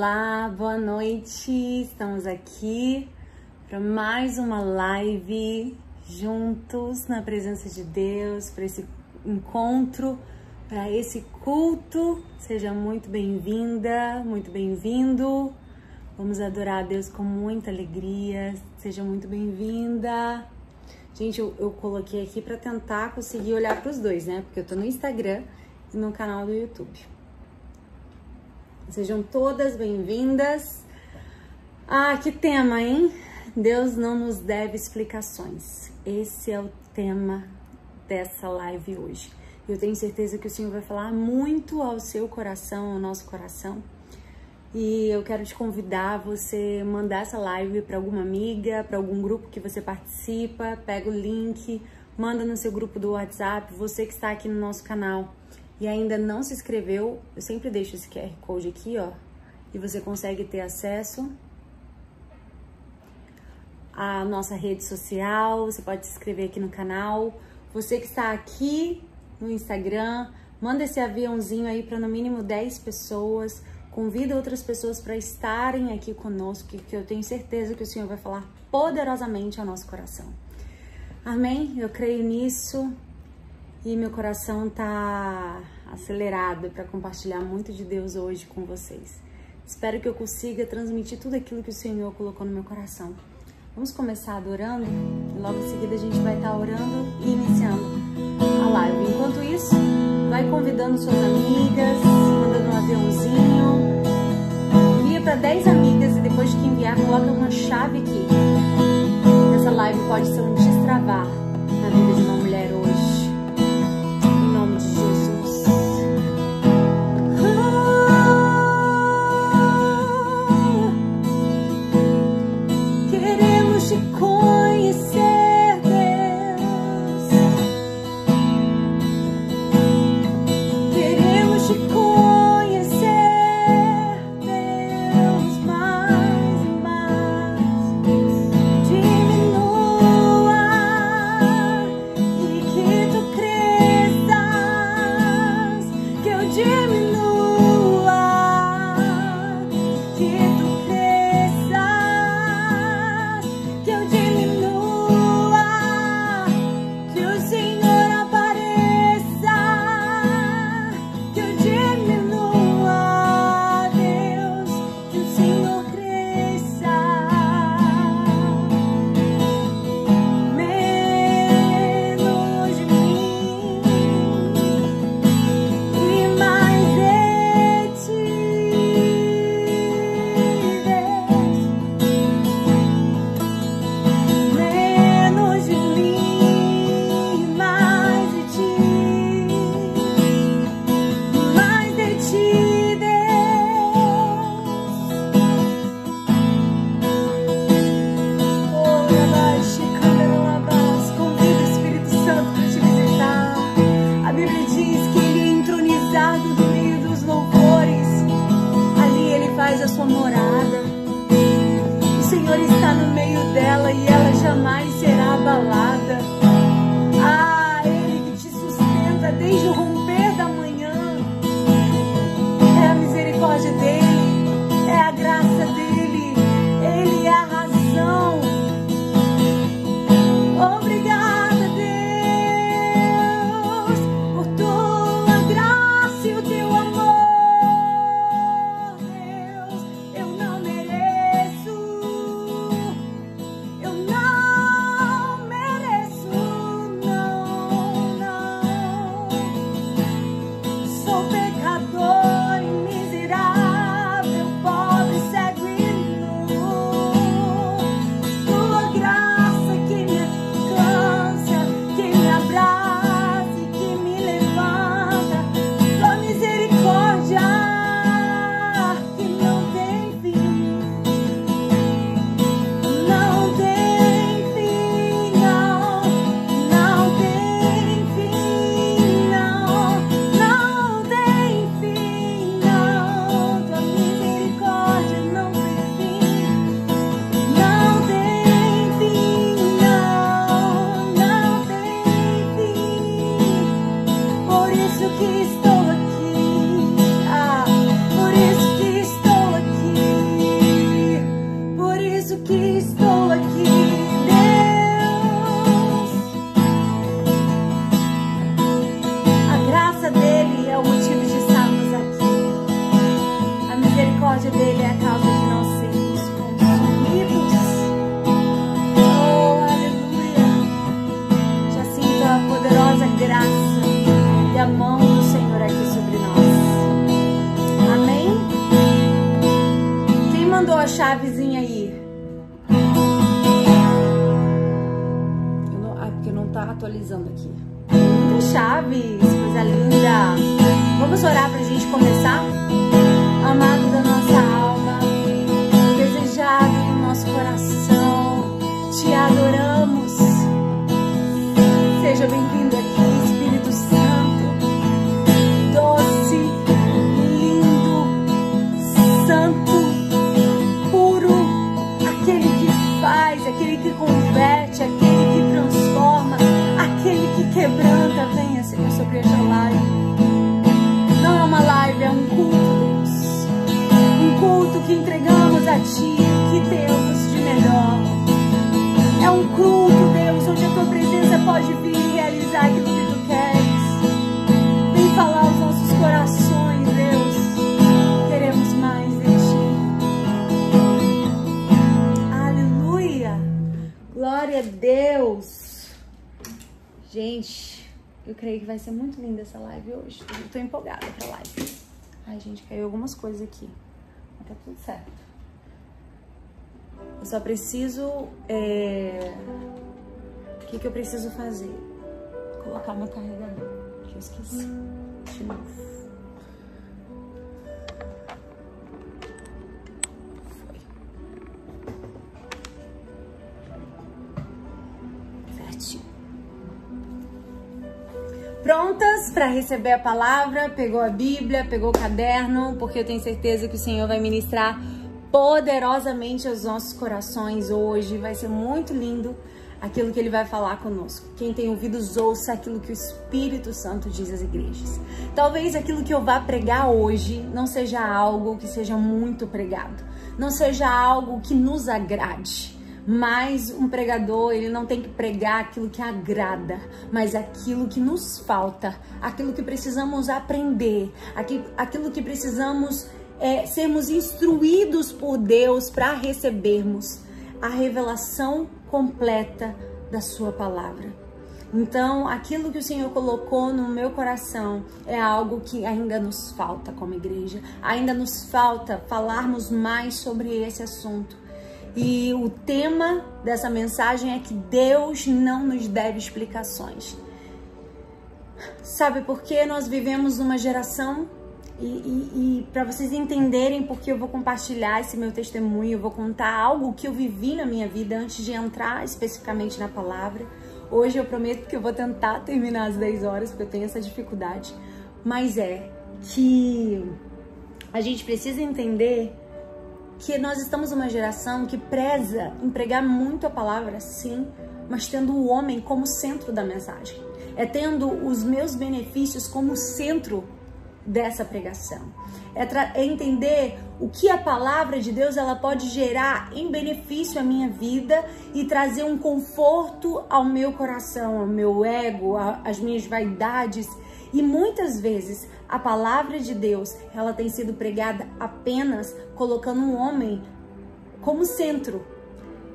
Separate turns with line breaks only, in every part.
Olá, boa noite. Estamos aqui para mais uma live juntos na presença de Deus, para esse encontro, para esse culto. Seja muito bem-vinda, muito bem-vindo. Vamos adorar a Deus com muita alegria. Seja muito bem-vinda. Gente, eu, eu, coloquei aqui para tentar conseguir olhar para os dois, né? Porque eu tô no Instagram e no canal do YouTube. Sejam todas bem-vindas. Ah, que tema, hein? Deus não nos deve explicações. Esse é o tema dessa live hoje. Eu tenho certeza que o Senhor vai falar muito ao seu coração, ao nosso coração. E eu quero te convidar a você mandar essa live para alguma amiga, para algum grupo que você participa, pega o link, manda no seu grupo do WhatsApp, você que está aqui no nosso canal e ainda não se inscreveu, eu sempre deixo esse QR Code aqui, ó, e você consegue ter acesso à nossa rede social, você pode se inscrever aqui no canal. Você que está aqui no Instagram, manda esse aviãozinho aí para no mínimo 10 pessoas. Convida outras pessoas para estarem aqui conosco, que eu tenho certeza que o Senhor vai falar poderosamente ao nosso coração. Amém? Eu creio nisso e meu coração tá acelerado para compartilhar muito de Deus hoje com vocês. Espero que eu consiga transmitir tudo aquilo que o Senhor colocou no meu coração. Vamos começar adorando e logo em seguida a gente vai estar tá orando e iniciando a live. Enquanto isso, vai convidando suas amigas, mandando um aviãozinho, envia para 10 amigas e depois que enviar, coloca uma chave aqui. Essa live pode ser um destravar live hoje. Eu tô empolgada pra live. Ai, gente, caiu algumas coisas aqui tá tudo certo. Eu só preciso. É... O que, que eu preciso fazer? Colocar meu carregador, que eu esqueci. De novo. Prontas para receber a palavra, pegou a Bíblia, pegou o caderno, porque eu tenho certeza que o Senhor vai ministrar poderosamente aos nossos corações hoje. Vai ser muito lindo aquilo que ele vai falar conosco. Quem tem ouvidos, ouça aquilo que o Espírito Santo diz às igrejas. Talvez aquilo que eu vá pregar hoje não seja algo que seja muito pregado, não seja algo que nos agrade. Mas um pregador, ele não tem que pregar aquilo que agrada, mas aquilo que nos falta, aquilo que precisamos aprender, aquilo que precisamos é, sermos instruídos por Deus para recebermos a revelação completa da Sua palavra. Então, aquilo que o Senhor colocou no meu coração é algo que ainda nos falta como igreja, ainda nos falta falarmos mais sobre esse assunto. E o tema dessa mensagem é que Deus não nos deve explicações. Sabe por que nós vivemos numa geração e, e, e para vocês entenderem porque eu vou compartilhar esse meu testemunho, eu vou contar algo que eu vivi na minha vida antes de entrar especificamente na palavra. Hoje eu prometo que eu vou tentar terminar às 10 horas, porque eu tenho essa dificuldade. Mas é que a gente precisa entender que nós estamos numa geração que preza empregar muito a palavra, sim, mas tendo o homem como centro da mensagem. É tendo os meus benefícios como centro dessa pregação. É, é, entender o que a palavra de Deus ela pode gerar em benefício à minha vida e trazer um conforto ao meu coração, ao meu ego, às minhas vaidades. E muitas vezes a palavra de Deus, ela tem sido pregada apenas colocando um homem como centro.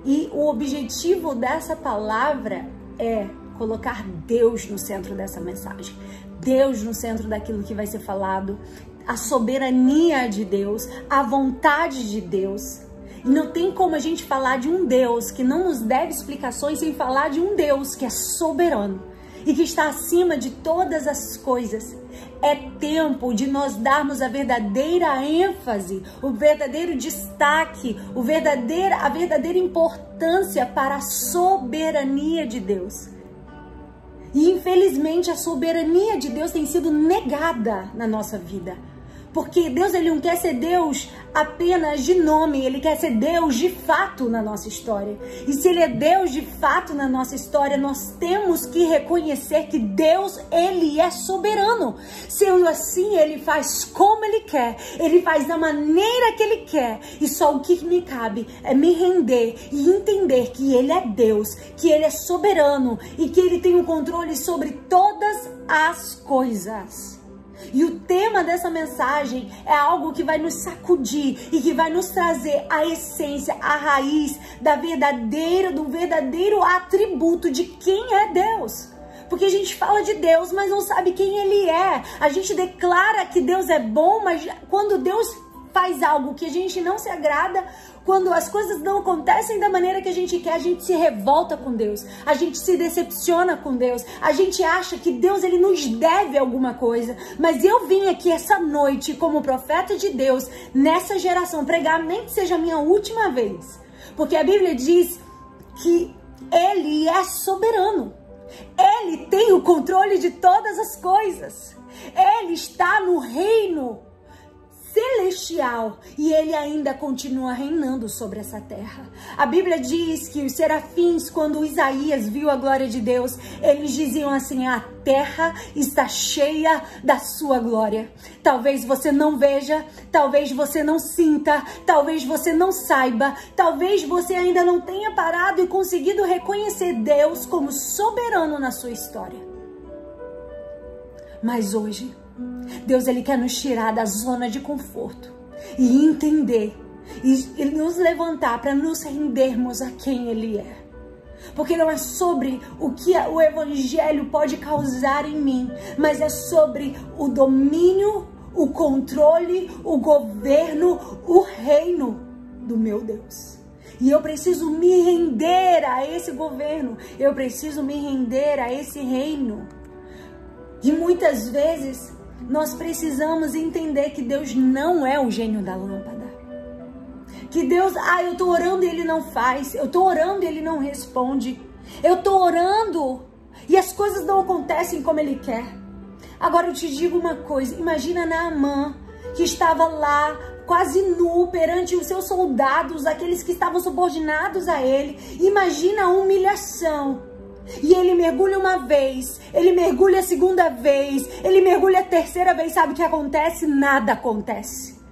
E o objetivo dessa palavra é colocar Deus no centro dessa mensagem. Deus no centro daquilo que vai ser falado, a soberania de Deus, a vontade de Deus. E não tem como a gente falar de um Deus que não nos deve explicações sem falar de um Deus que é soberano e que está acima de todas as coisas. É tempo de nós darmos a verdadeira ênfase, o verdadeiro destaque, o verdadeira, a verdadeira importância para a soberania de Deus. E infelizmente a soberania de Deus tem sido negada na nossa vida. Porque Deus ele não quer ser Deus apenas de nome, ele quer ser Deus de fato na nossa história. E se ele é Deus de fato na nossa história, nós temos que reconhecer que Deus ele é soberano. Sendo assim, ele faz como ele quer, ele faz da maneira que ele quer. E só o que me cabe é me render e entender que ele é Deus, que ele é soberano e que ele tem o controle sobre todas as coisas. E o tema dessa mensagem é algo que vai nos sacudir e que vai nos trazer a essência, a raiz da verdadeira, do verdadeiro atributo de quem é Deus. Porque a gente fala de Deus, mas não sabe quem ele é. A gente declara que Deus é bom, mas quando Deus faz algo que a gente não se agrada, quando as coisas não acontecem da maneira que a gente quer, a gente se revolta com Deus, a gente se decepciona com Deus, a gente acha que Deus ele nos deve alguma coisa. Mas eu vim aqui essa noite como profeta de Deus nessa geração pregar nem que seja a minha última vez, porque a Bíblia diz que ele é soberano. Ele tem o controle de todas as coisas. Ele está no reino celestial e ele ainda continua reinando sobre essa terra. A Bíblia diz que os serafins, quando Isaías viu a glória de Deus, eles diziam assim: a terra está cheia da sua glória. Talvez você não veja, talvez você não sinta, talvez você não saiba, talvez você ainda não tenha parado e conseguido reconhecer Deus como soberano na sua história. Mas hoje, Deus ele quer nos tirar da zona de conforto e entender e, nos levantar para nos rendermos a quem ele é. Porque não é sobre o que o evangelho pode causar em mim, mas é sobre o domínio, o controle, o governo, o reino do meu Deus. E eu preciso me render a esse governo, eu preciso me render a esse reino. E muitas vezes nós precisamos entender que Deus não é o gênio da lâmpada. Que Deus, ah, eu tô orando e ele não faz. Eu tô orando e ele não responde. Eu tô orando e as coisas não acontecem como ele quer. Agora eu te digo uma coisa, imagina Naamã que estava lá quase nu perante os seus soldados, aqueles que estavam subordinados a ele. Imagina a humilhação e ele mergulha uma vez, ele mergulha a segunda vez, ele mergulha a terceira vez, sabe o que acontece? Nada acontece.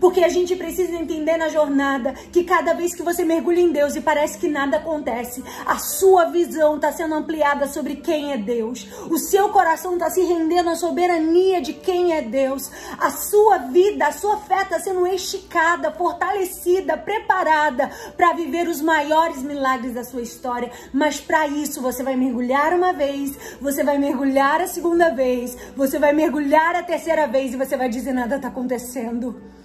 Porque a gente precisa entender na jornada que cada vez que você mergulha em Deus e parece que nada acontece, a sua visão está sendo ampliada sobre quem é Deus. O seu coração está se rendendo à soberania de quem é Deus. A sua vida, a sua fé está sendo esticada, fortalecida, preparada para viver os maiores milagres da sua história. Mas para isso você vai mergulhar uma vez, você vai mergulhar a segunda vez, você vai mergulhar a terceira vez e você vai dizer nada está acontecendo.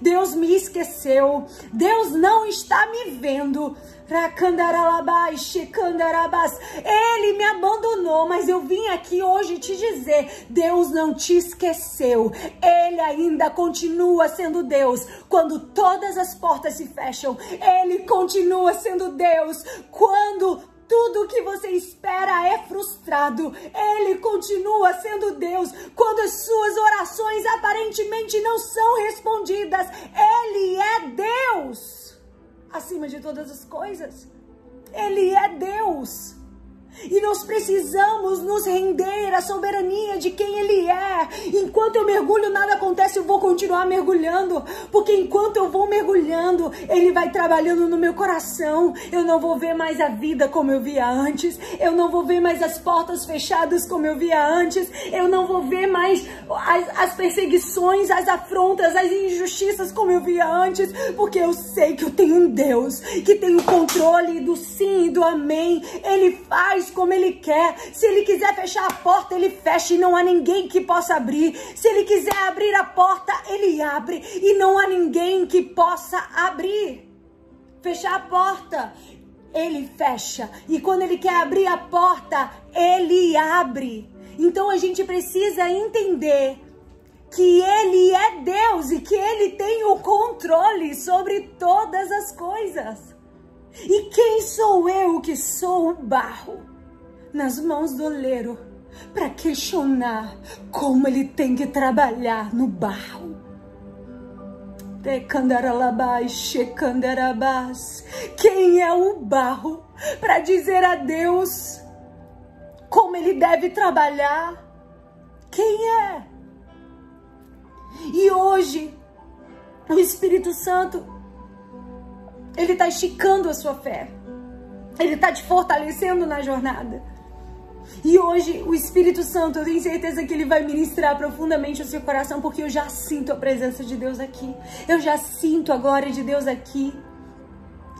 Deus me esqueceu. Deus não está me vendo. Ele me abandonou, mas eu vim aqui hoje te dizer: Deus não te esqueceu. Ele ainda continua sendo Deus quando todas as portas se fecham. Ele continua sendo Deus quando tudo que você espera é frustrado. Ele continua sendo Deus quando as suas orações aparentemente não são respondidas. Ele é Deus acima de todas as coisas. Ele é Deus. E nós precisamos nos render à soberania de quem Ele é. Enquanto eu mergulho, nada acontece, eu vou continuar mergulhando. Porque enquanto eu vou mergulhando, Ele vai trabalhando no meu coração. Eu não vou ver mais a vida como eu via antes. Eu não vou ver mais as portas fechadas como eu via antes. Eu não vou ver mais as, as perseguições, as afrontas, as injustiças como eu via antes. Porque eu sei que eu tenho um Deus que tem o controle do sim e do amém. Ele faz como ele quer. Se ele quiser fechar a porta, ele fecha e não há ninguém que possa abrir. Se ele quiser abrir a porta, ele abre e não há ninguém que possa abrir. Fechar a porta, ele fecha. E quando ele quer abrir a porta, ele abre. Então a gente precisa entender que ele é Deus e que ele tem o controle sobre todas as coisas. E quem sou eu que sou o barro nas mãos do oleiro para questionar como ele tem que trabalhar no barro? Quem é o barro para dizer a Deus como ele deve trabalhar? Quem é? E hoje, o Espírito Santo ele está esticando a sua fé. Ele está te fortalecendo na jornada. E hoje o Espírito Santo, eu tenho certeza que ele vai ministrar profundamente o seu coração, porque eu já sinto a presença de Deus aqui. Eu já sinto a glória de Deus aqui.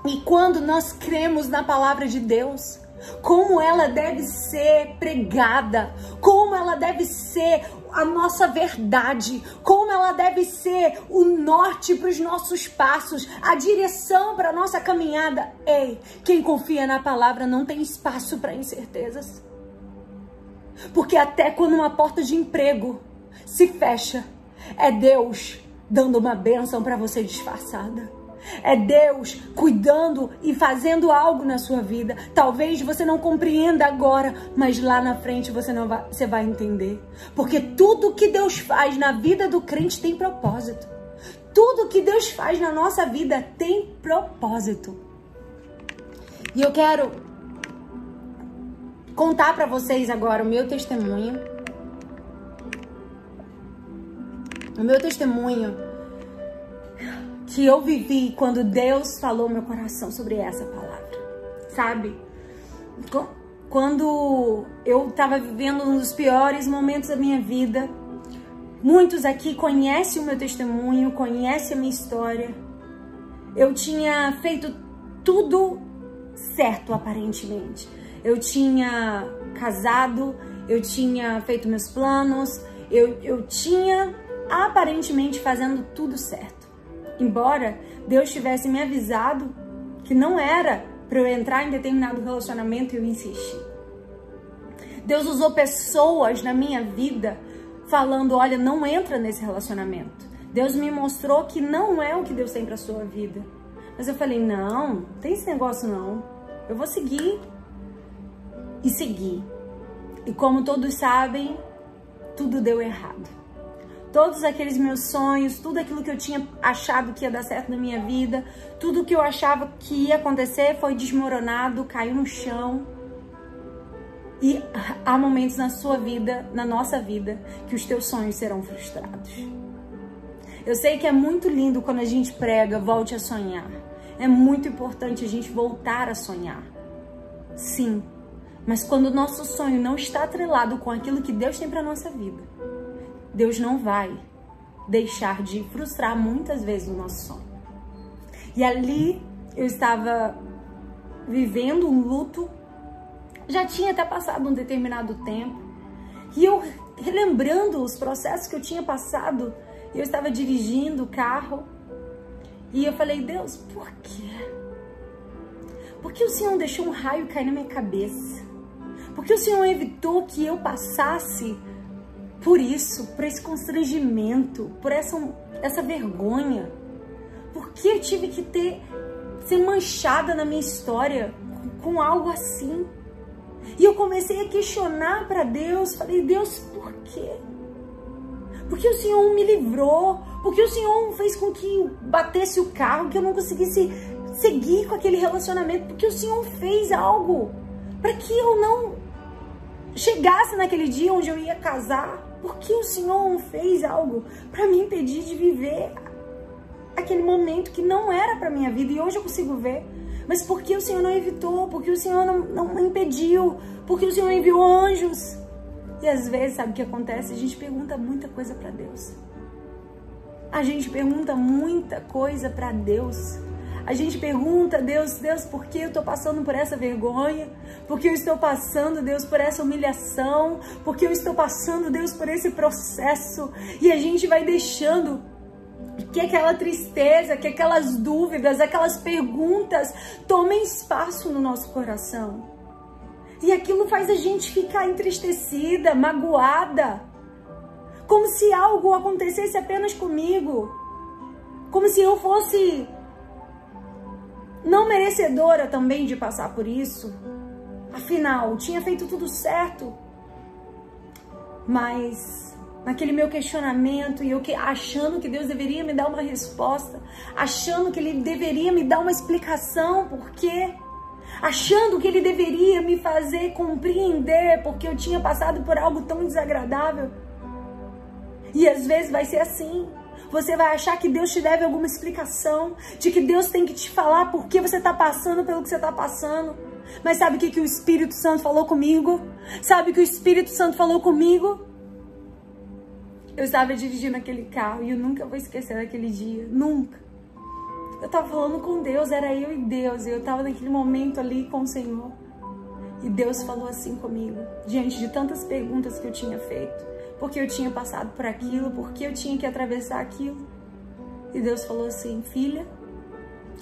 E quando nós cremos na palavra de Deus, como ela deve ser pregada, como ela deve ser a nossa verdade, como ela deve ser o norte para os nossos passos, a direção para a nossa caminhada. Ei, quem confia na palavra não tem espaço para incertezas. Porque até quando uma porta de emprego se fecha, é Deus dando uma bênção para você disfarçada. É Deus cuidando e fazendo algo na sua vida. Talvez você não compreenda agora, mas lá na frente você não vai, você vai entender. Porque tudo que Deus faz na vida do crente tem propósito. Tudo que Deus faz na nossa vida tem propósito. E eu quero contar para vocês agora o meu testemunho. O meu testemunho que eu vivi quando Deus falou meu coração sobre essa palavra. Sabe? Quando eu estava vivendo um dos piores momentos da minha vida, muitos aqui conhecem o meu testemunho, conhecem a minha história. Eu tinha feito tudo certo aparentemente eu tinha casado, eu tinha feito meus planos, eu, eu tinha aparentemente fazendo tudo certo. Embora Deus tivesse me avisado que não era para eu entrar em determinado relacionamento e eu insisti. Deus usou pessoas na minha vida falando: olha, não entra nesse relacionamento. Deus me mostrou que não é o que Deus tem para sua vida. Mas eu falei: não, tem esse negócio não. Eu vou seguir e seguir. E como todos sabem, tudo deu errado. Todos aqueles meus sonhos, tudo aquilo que eu tinha achado que ia dar certo na minha vida, tudo que eu achava que ia acontecer foi desmoronado, caiu no chão. E há momentos na sua vida, na nossa vida, que os teus sonhos serão frustrados. Eu sei que é muito lindo quando a gente prega, volte a sonhar. É muito importante a gente voltar a sonhar. Sim, mas quando o nosso sonho não está atrelado com aquilo que Deus tem para nossa vida, Deus não vai deixar de frustrar muitas vezes o nosso sonho. E ali eu estava vivendo um luto, já tinha até passado um determinado tempo, e eu relembrando os processos que eu tinha passado, eu estava dirigindo o carro e eu falei: Deus, por quê? Por que o Senhor deixou um raio cair na minha cabeça? Porque o Senhor evitou que eu passasse por isso, por esse constrangimento, por essa, essa vergonha. Porque eu tive que ter ser manchada na minha história com algo assim. E eu comecei a questionar para Deus, falei: "Deus, por quê? Porque o Senhor me livrou, porque o Senhor fez com que batesse o carro, que eu não conseguisse seguir com aquele relacionamento, porque o Senhor fez algo para que eu não chegasse naquele dia onde eu ia casar, porque o Senhor fez algo para me impedir de viver aquele momento que não era para minha vida e hoje eu consigo ver. Mas porque o Senhor não evitou, porque o Senhor não, não impediu, porque o Senhor enviou anjos. E às vezes, sabe o que acontece? A gente pergunta muita coisa para Deus. A gente pergunta muita coisa para Deus. A gente pergunta, Deus, Deus, por que eu estou passando por essa vergonha? Por que eu estou passando, Deus, por essa humilhação? Por que eu estou passando, Deus, por esse processo? E a gente vai deixando que aquela tristeza, que aquelas dúvidas, aquelas perguntas tomem espaço no nosso coração. E aquilo faz a gente ficar entristecida, magoada. Como se algo acontecesse apenas comigo. Como se eu fosse não merecedora também de passar por isso. Afinal, tinha feito tudo certo. Mas naquele meu questionamento e eu que, achando que Deus deveria me dar uma resposta, achando que Ele deveria me dar uma explicação por quê, achando que Ele deveria me fazer compreender porque eu tinha passado por algo tão desagradável. E às vezes vai ser assim. Você vai achar que Deus te deve alguma explicação, de que Deus tem que te falar por que você está passando pelo que você está passando. Mas sabe o que, que o Espírito Santo falou comigo? Sabe o que o Espírito Santo falou comigo? Eu estava dirigindo aquele carro e eu nunca vou esquecer daquele dia. Nunca. Eu estava falando com Deus, era eu e Deus. E eu estava naquele momento ali com o Senhor. E Deus falou assim comigo, diante de tantas perguntas que eu tinha feito. Porque eu tinha passado por aquilo, porque eu tinha que atravessar aquilo. E Deus falou assim: Filha,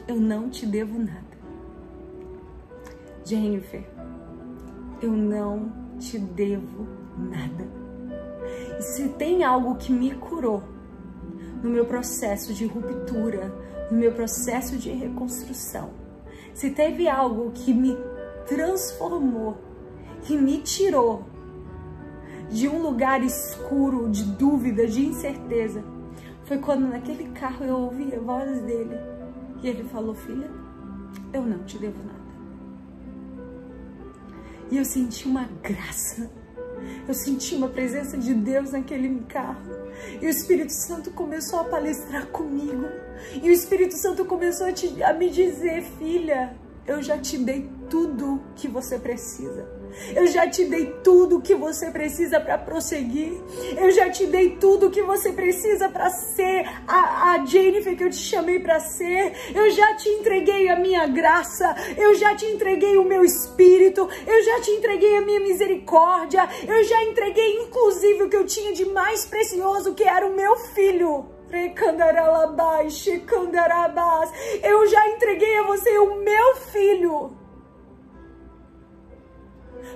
eu não te devo nada. Jennifer, eu não te devo nada. E se tem algo que me curou no meu processo de ruptura, no meu processo de reconstrução, se teve algo que me transformou, que me tirou de um lugar escuro, de dúvida, de incerteza, foi quando naquele carro eu ouvi a voz dele e ele falou: Filha, eu não te devo nada. E eu senti uma graça. Eu senti uma presença de Deus naquele carro. E o Espírito Santo começou a palestrar comigo. E o Espírito Santo começou a, te, a me dizer, filha, eu já te dei tudo que você precisa. Eu já te dei tudo que você precisa para prosseguir. Eu já te dei tudo que você precisa para ser a, a Jennifer que eu te chamei para ser. Eu já te entreguei a minha graça. Eu já te entreguei o meu espírito. Eu já te entreguei a minha misericórdia. Eu já entreguei inclusive o que eu tinha de mais precioso, que era o meu filho. Eu já entreguei a você o meu filho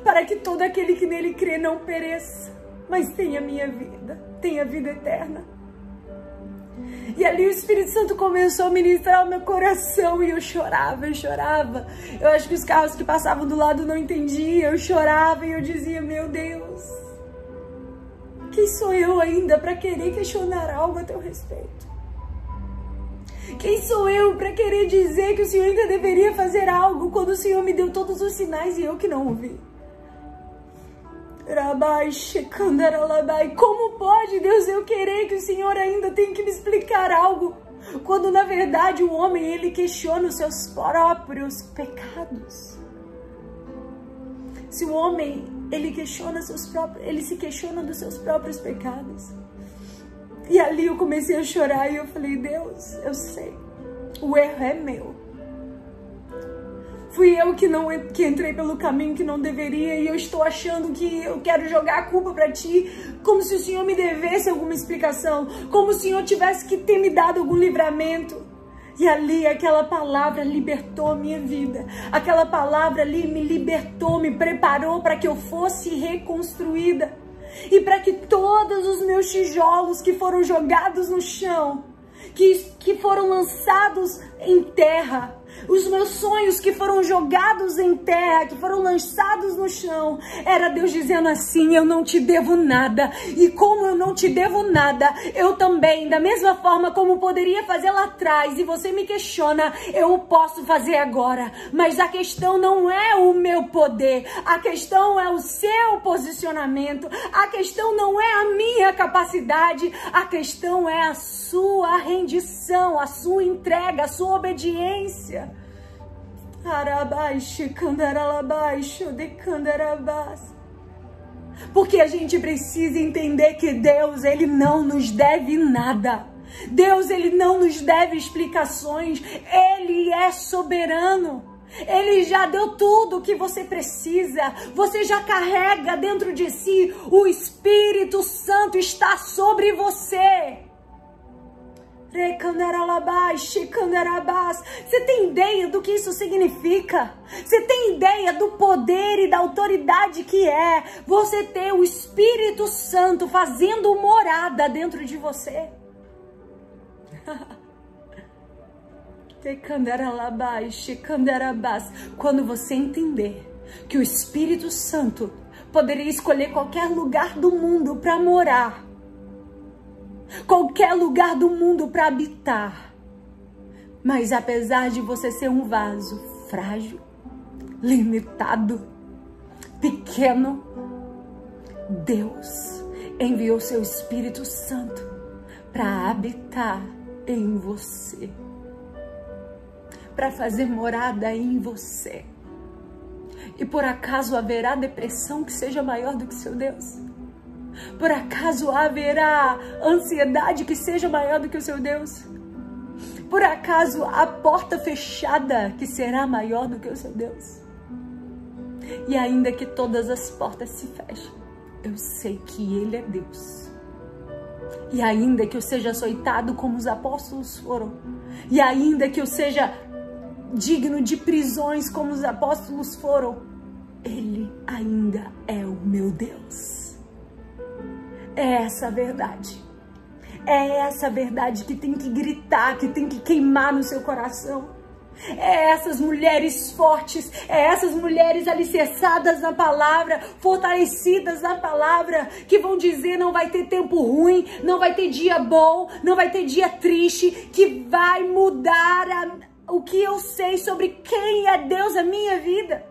para que todo aquele que nele crê não pereça, mas tenha minha vida, tenha vida eterna. E ali o Espírito Santo começou a ministrar o meu coração e eu chorava, eu chorava. Eu acho que os carros que passavam do lado não entendiam, eu chorava e eu dizia: Meu Deus, quem sou eu ainda para querer questionar algo a teu respeito? Quem sou eu para querer dizer que o Senhor ainda deveria fazer algo quando o Senhor me deu todos os sinais e eu que não ouvi? Como pode Deus eu querer que o Senhor ainda tenha que me explicar algo? Quando na verdade o homem ele questiona os seus próprios pecados. Se o homem ele questiona seus próprios, ele se questiona dos seus próprios pecados. E ali eu comecei a chorar e eu falei, Deus, eu sei, o erro é meu. Fui eu que não que entrei pelo caminho que não deveria e eu estou achando que eu quero jogar a culpa para ti, como se o Senhor me devesse alguma explicação, como se o Senhor tivesse que ter me dado algum livramento. E ali aquela palavra libertou a minha vida. Aquela palavra ali me libertou, me preparou para que eu fosse reconstruída. E para que todos os meus tijolos que foram jogados no chão, que, que foram lançados em terra, os meus sonhos que foram jogados em terra, que foram lançados no chão, era Deus dizendo assim: Eu não te devo nada. E como eu não te devo nada, eu também, da mesma forma como poderia fazer lá atrás, e você me questiona, eu posso fazer agora. Mas a questão não é o meu poder, a questão é o seu posicionamento, a questão não é a minha capacidade, a questão é a sua rendição, a sua entrega, a sua obediência. Porque a gente precisa entender que Deus, Ele não nos deve nada. Deus, Ele não nos deve explicações. Ele é soberano. Ele já deu tudo o que você precisa. Você já carrega dentro de si. O Espírito Santo está sobre você. Você tem ideia do que isso significa? Você tem ideia do poder e da autoridade que é você ter o Espírito Santo fazendo morada dentro de você? Quando você entender que o Espírito Santo poderia escolher qualquer lugar do mundo para morar qualquer lugar do mundo para habitar. Mas apesar de você ser um vaso frágil, limitado, pequeno, Deus enviou seu Espírito Santo para habitar em você, para fazer morada em você. E por acaso haverá depressão que seja maior do que seu Deus? Por acaso haverá ansiedade que seja maior do que o seu Deus? Por acaso a porta fechada que será maior do que o seu Deus? E ainda que todas as portas se fechem, eu sei que Ele é Deus. E ainda que eu seja açoitado como os apóstolos foram, e ainda que eu seja digno de prisões como os apóstolos foram, Ele ainda é o meu Deus. É essa a verdade. É essa a verdade que tem que gritar, que tem que queimar no seu coração. É essas mulheres fortes, é essas mulheres alicerçadas na palavra, fortalecidas na palavra, que vão dizer não vai ter tempo ruim, não vai ter dia bom, não vai ter dia triste, que vai mudar a, o que eu sei sobre quem é Deus na minha vida.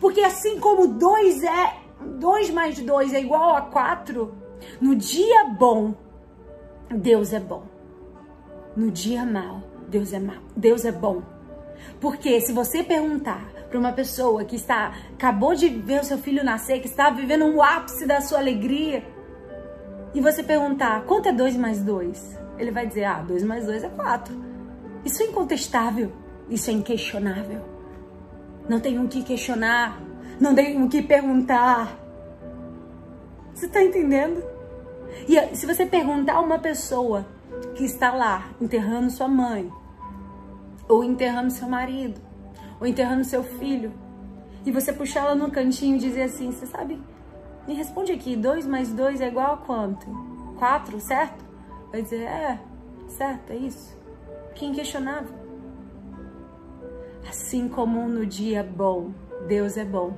Porque assim como dois é, dois mais dois é igual a quatro, no dia bom, Deus é bom. No dia mal, Deus é mal. Deus é bom. Porque se você perguntar para uma pessoa que está acabou de ver o seu filho nascer, que está vivendo um ápice da sua alegria, e você perguntar quanto é 2 mais 2, ele vai dizer: ah, 2 mais 2 é 4. Isso é incontestável, isso é inquestionável. Não tem o que questionar, não tem o que perguntar. Você está entendendo? E se você perguntar a uma pessoa que está lá enterrando sua mãe, ou enterrando seu marido, ou enterrando seu filho, e você puxar ela no cantinho e dizer assim: Você sabe, me responde aqui, 2 mais 2 é igual a quanto? 4, certo? Vai dizer: É, certo, é isso. Que inquestionável. Assim como no dia bom, Deus é bom.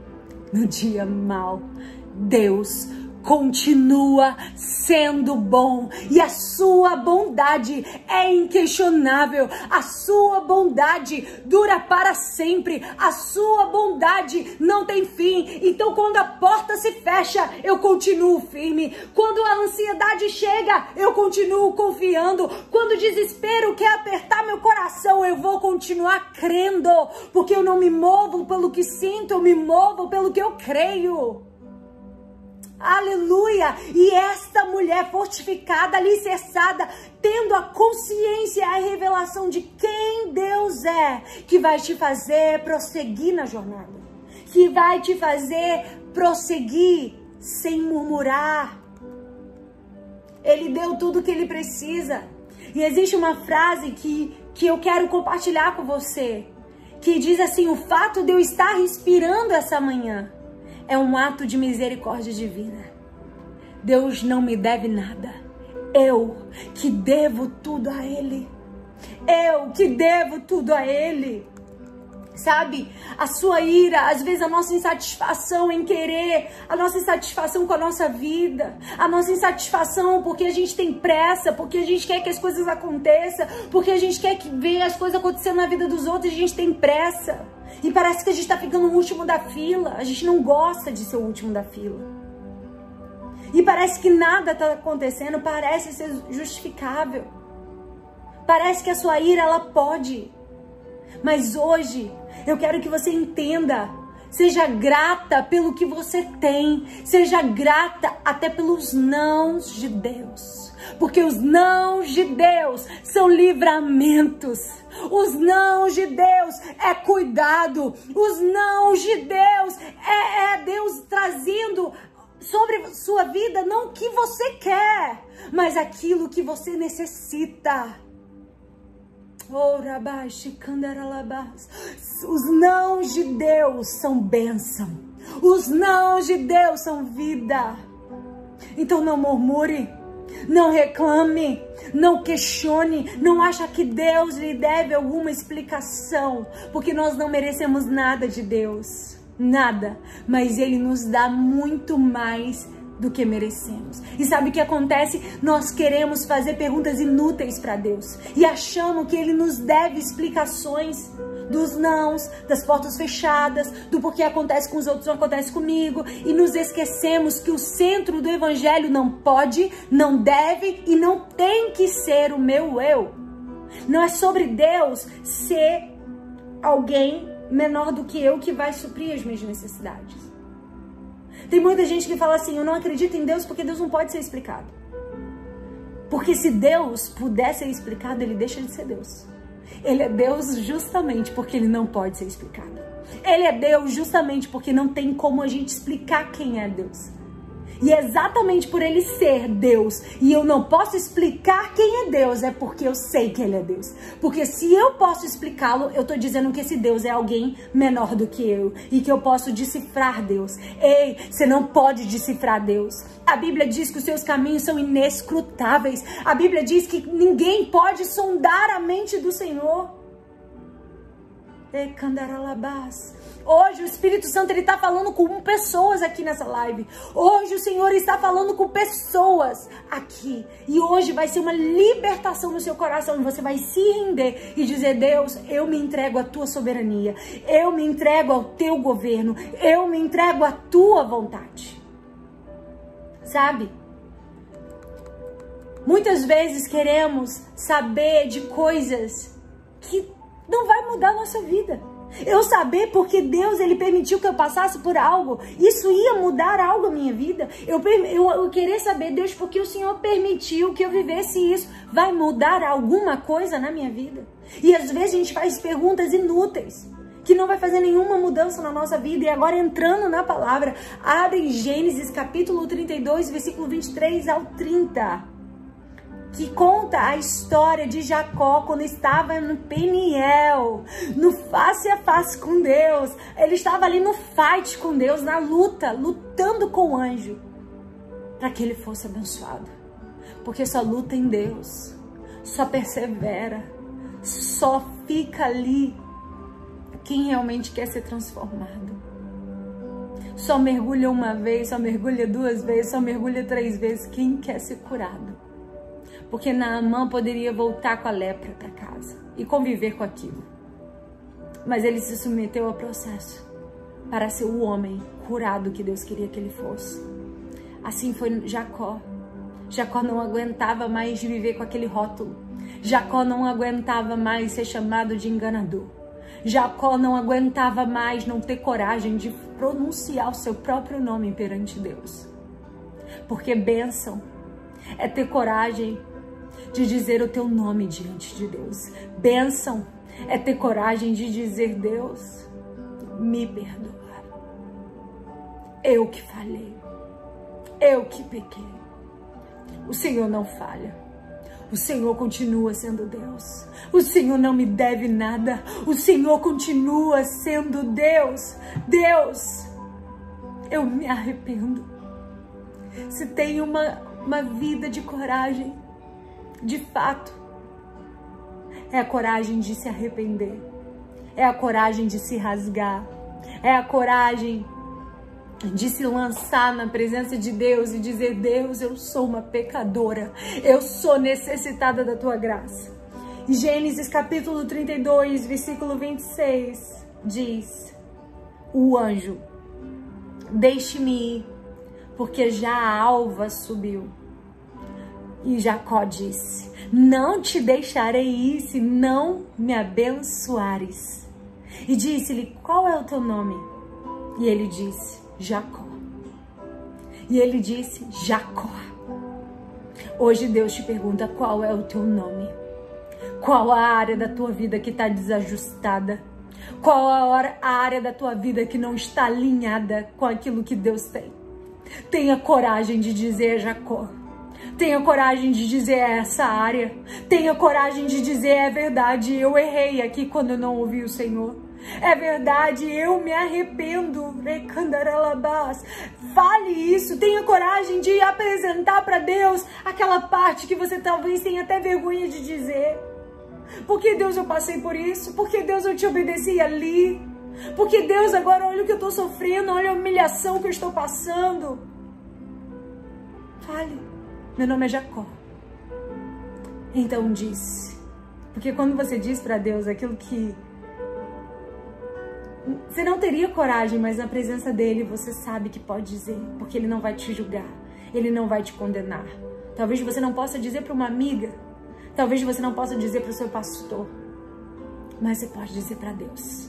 No dia mal, Deus continua sendo bom e a sua bondade é inquestionável. A sua bondade dura para sempre. A sua bondade não tem fim. Então, quando a porta se fecha, eu continuo firme. Quando a ansiedade chega, eu continuo confiando. Quando o desespero quer apertar meu coração, eu vou continuar crendo, porque eu não me movo pelo que sinto, eu me movo pelo que eu creio. Aleluia! E esta mulher fortificada, alicerçada, tendo a consciência, a revelação de quem Deus é, que vai te fazer prosseguir na jornada, que vai te fazer prosseguir sem murmurar. Ele deu tudo o que ele precisa. E existe uma frase que, que eu quero compartilhar com você, que diz assim: o fato de eu estar respirando essa manhã é um ato de misericórdia divina. Deus não me deve nada. Eu que devo tudo a Ele. Eu que devo tudo a Ele. Sabe? A sua ira, às vezes a nossa insatisfação em querer, a nossa insatisfação com a nossa vida, a nossa insatisfação porque a gente tem pressa, porque a gente quer que as coisas aconteçam, porque a gente quer que ver as coisas acontecendo na vida dos outros a gente tem pressa. E parece que a gente está ficando o último da fila. A gente não gosta de ser o último da fila. E parece que nada está acontecendo, parece ser justificável. Parece que a sua ira ela pode. Mas hoje eu quero que você entenda. Seja grata pelo que você tem. Seja grata até pelos nãos de Deus. Porque os nãos de Deus são livramentos. Os não de Deus é cuidado. Os não de Deus é, é Deus trazendo sobre sua vida não o que você quer, mas aquilo que você necessita. Os não de Deus são bênção. Os não de Deus são vida. Então não murmure. Não reclame, não questione, não acha que Deus lhe deve alguma explicação, porque nós não merecemos nada de Deus, nada, mas ele nos dá muito mais do que merecemos. E sabe o que acontece? Nós queremos fazer perguntas inúteis para Deus e achamos que ele nos deve explicações dos nãos, das portas fechadas, do porquê acontece com os outros não acontece comigo, e nos esquecemos que o centro do evangelho não pode, não deve e não tem que ser o meu eu. Não é sobre Deus ser alguém menor do que eu que vai suprir as minhas necessidades. Tem muita gente que fala assim: eu não acredito em Deus porque Deus não pode ser explicado. Porque se Deus pudesse ser explicado, ele deixa de ser Deus. Ele é Deus justamente porque ele não pode ser explicado. Ele é Deus justamente porque não tem como a gente explicar quem é Deus. E é exatamente por ele ser Deus e eu não posso explicar quem é Deus, é porque eu sei que ele é Deus. Porque se eu posso explicá-lo, eu tô dizendo que esse Deus é alguém menor do que eu e que eu posso decifrar Deus. Ei, você não pode decifrar Deus. A Bíblia diz que os seus caminhos são inescrutáveis. A Bíblia diz que ninguém pode sondar a mente do Senhor. Hoje o Espírito Santo ele está falando com pessoas aqui nessa live. Hoje o Senhor está falando com pessoas aqui. E hoje vai ser uma libertação no seu coração. Você vai se render e dizer: Deus, eu me entrego à tua soberania. Eu me entrego ao teu governo. Eu me entrego à tua vontade. Sabe? Muitas vezes queremos saber de coisas que não vai mudar a nossa vida. Eu saber porque Deus ele permitiu que eu passasse por algo, isso ia mudar algo na minha vida. Eu, eu, eu querer saber, Deus, porque o Senhor permitiu que eu vivesse isso, vai mudar alguma coisa na minha vida? E às vezes a gente faz perguntas inúteis que não vai fazer nenhuma mudança na nossa vida. E agora entrando na palavra, abre Gênesis capítulo 32, versículo 23 ao 30 que conta a história de Jacó quando estava no Peniel, no face a face com Deus. Ele estava ali no fight com Deus, na luta, lutando com o anjo, para que ele fosse abençoado. Porque só luta em Deus, só persevera, só fica ali quem realmente quer ser transformado. Só mergulha uma vez, só mergulha duas vezes, só mergulha três vezes quem quer ser curado porque Naamã poderia voltar com a lepra para casa e conviver com aquilo. Mas ele se submeteu ao processo para ser o homem curado que Deus queria que ele fosse. Assim foi Jacó. Jacó não aguentava mais viver com aquele rótulo. Jacó não aguentava mais ser chamado de enganador. Jacó não aguentava mais não ter coragem de pronunciar o seu próprio nome perante Deus. Porque bênção é ter coragem de dizer o teu nome diante de Deus. Bênção é ter coragem de dizer, Deus, me perdoa. Eu que falhei. Eu que pequei. O Senhor não falha. O Senhor continua sendo Deus. O Senhor não me deve nada. O Senhor continua sendo Deus. Deus, eu me arrependo. Se tem uma, uma vida de coragem, de fato, é a coragem de se arrepender, é a coragem de se rasgar, é a coragem de se lançar na presença de Deus e dizer: Deus, eu sou uma pecadora, eu sou necessitada da tua graça. Gênesis capítulo 32, versículo 26 diz: O anjo, deixe-me ir, porque já a alva subiu. E Jacó disse: Não te deixarei se não me abençoares. E disse-lhe: Qual é o teu nome? E ele disse: Jacó. E ele disse: Jacó. Hoje Deus te pergunta qual é o teu nome. Qual a área da tua vida que está desajustada? Qual a área da tua vida que não está alinhada com aquilo que Deus tem? Tenha coragem de dizer, Jacó, Tenha coragem de dizer é essa área. Tenha coragem de dizer é verdade, eu errei aqui quando não ouvi o Senhor. É verdade, eu me arrependo. Fale isso, tenha coragem de apresentar para Deus aquela parte que você talvez tenha até vergonha de dizer. Porque Deus eu passei por isso? Porque Deus eu te obedeci ali? Porque Deus agora olha o que eu estou sofrendo, olha a humilhação que eu estou passando. Fale. Meu nome é Jacó. Então disse. Porque quando você diz para Deus aquilo que você não teria coragem, mas na presença dele você sabe que pode dizer, porque ele não vai te julgar, ele não vai te condenar. Talvez você não possa dizer para uma amiga, talvez você não possa dizer para o seu pastor, mas você pode dizer para Deus.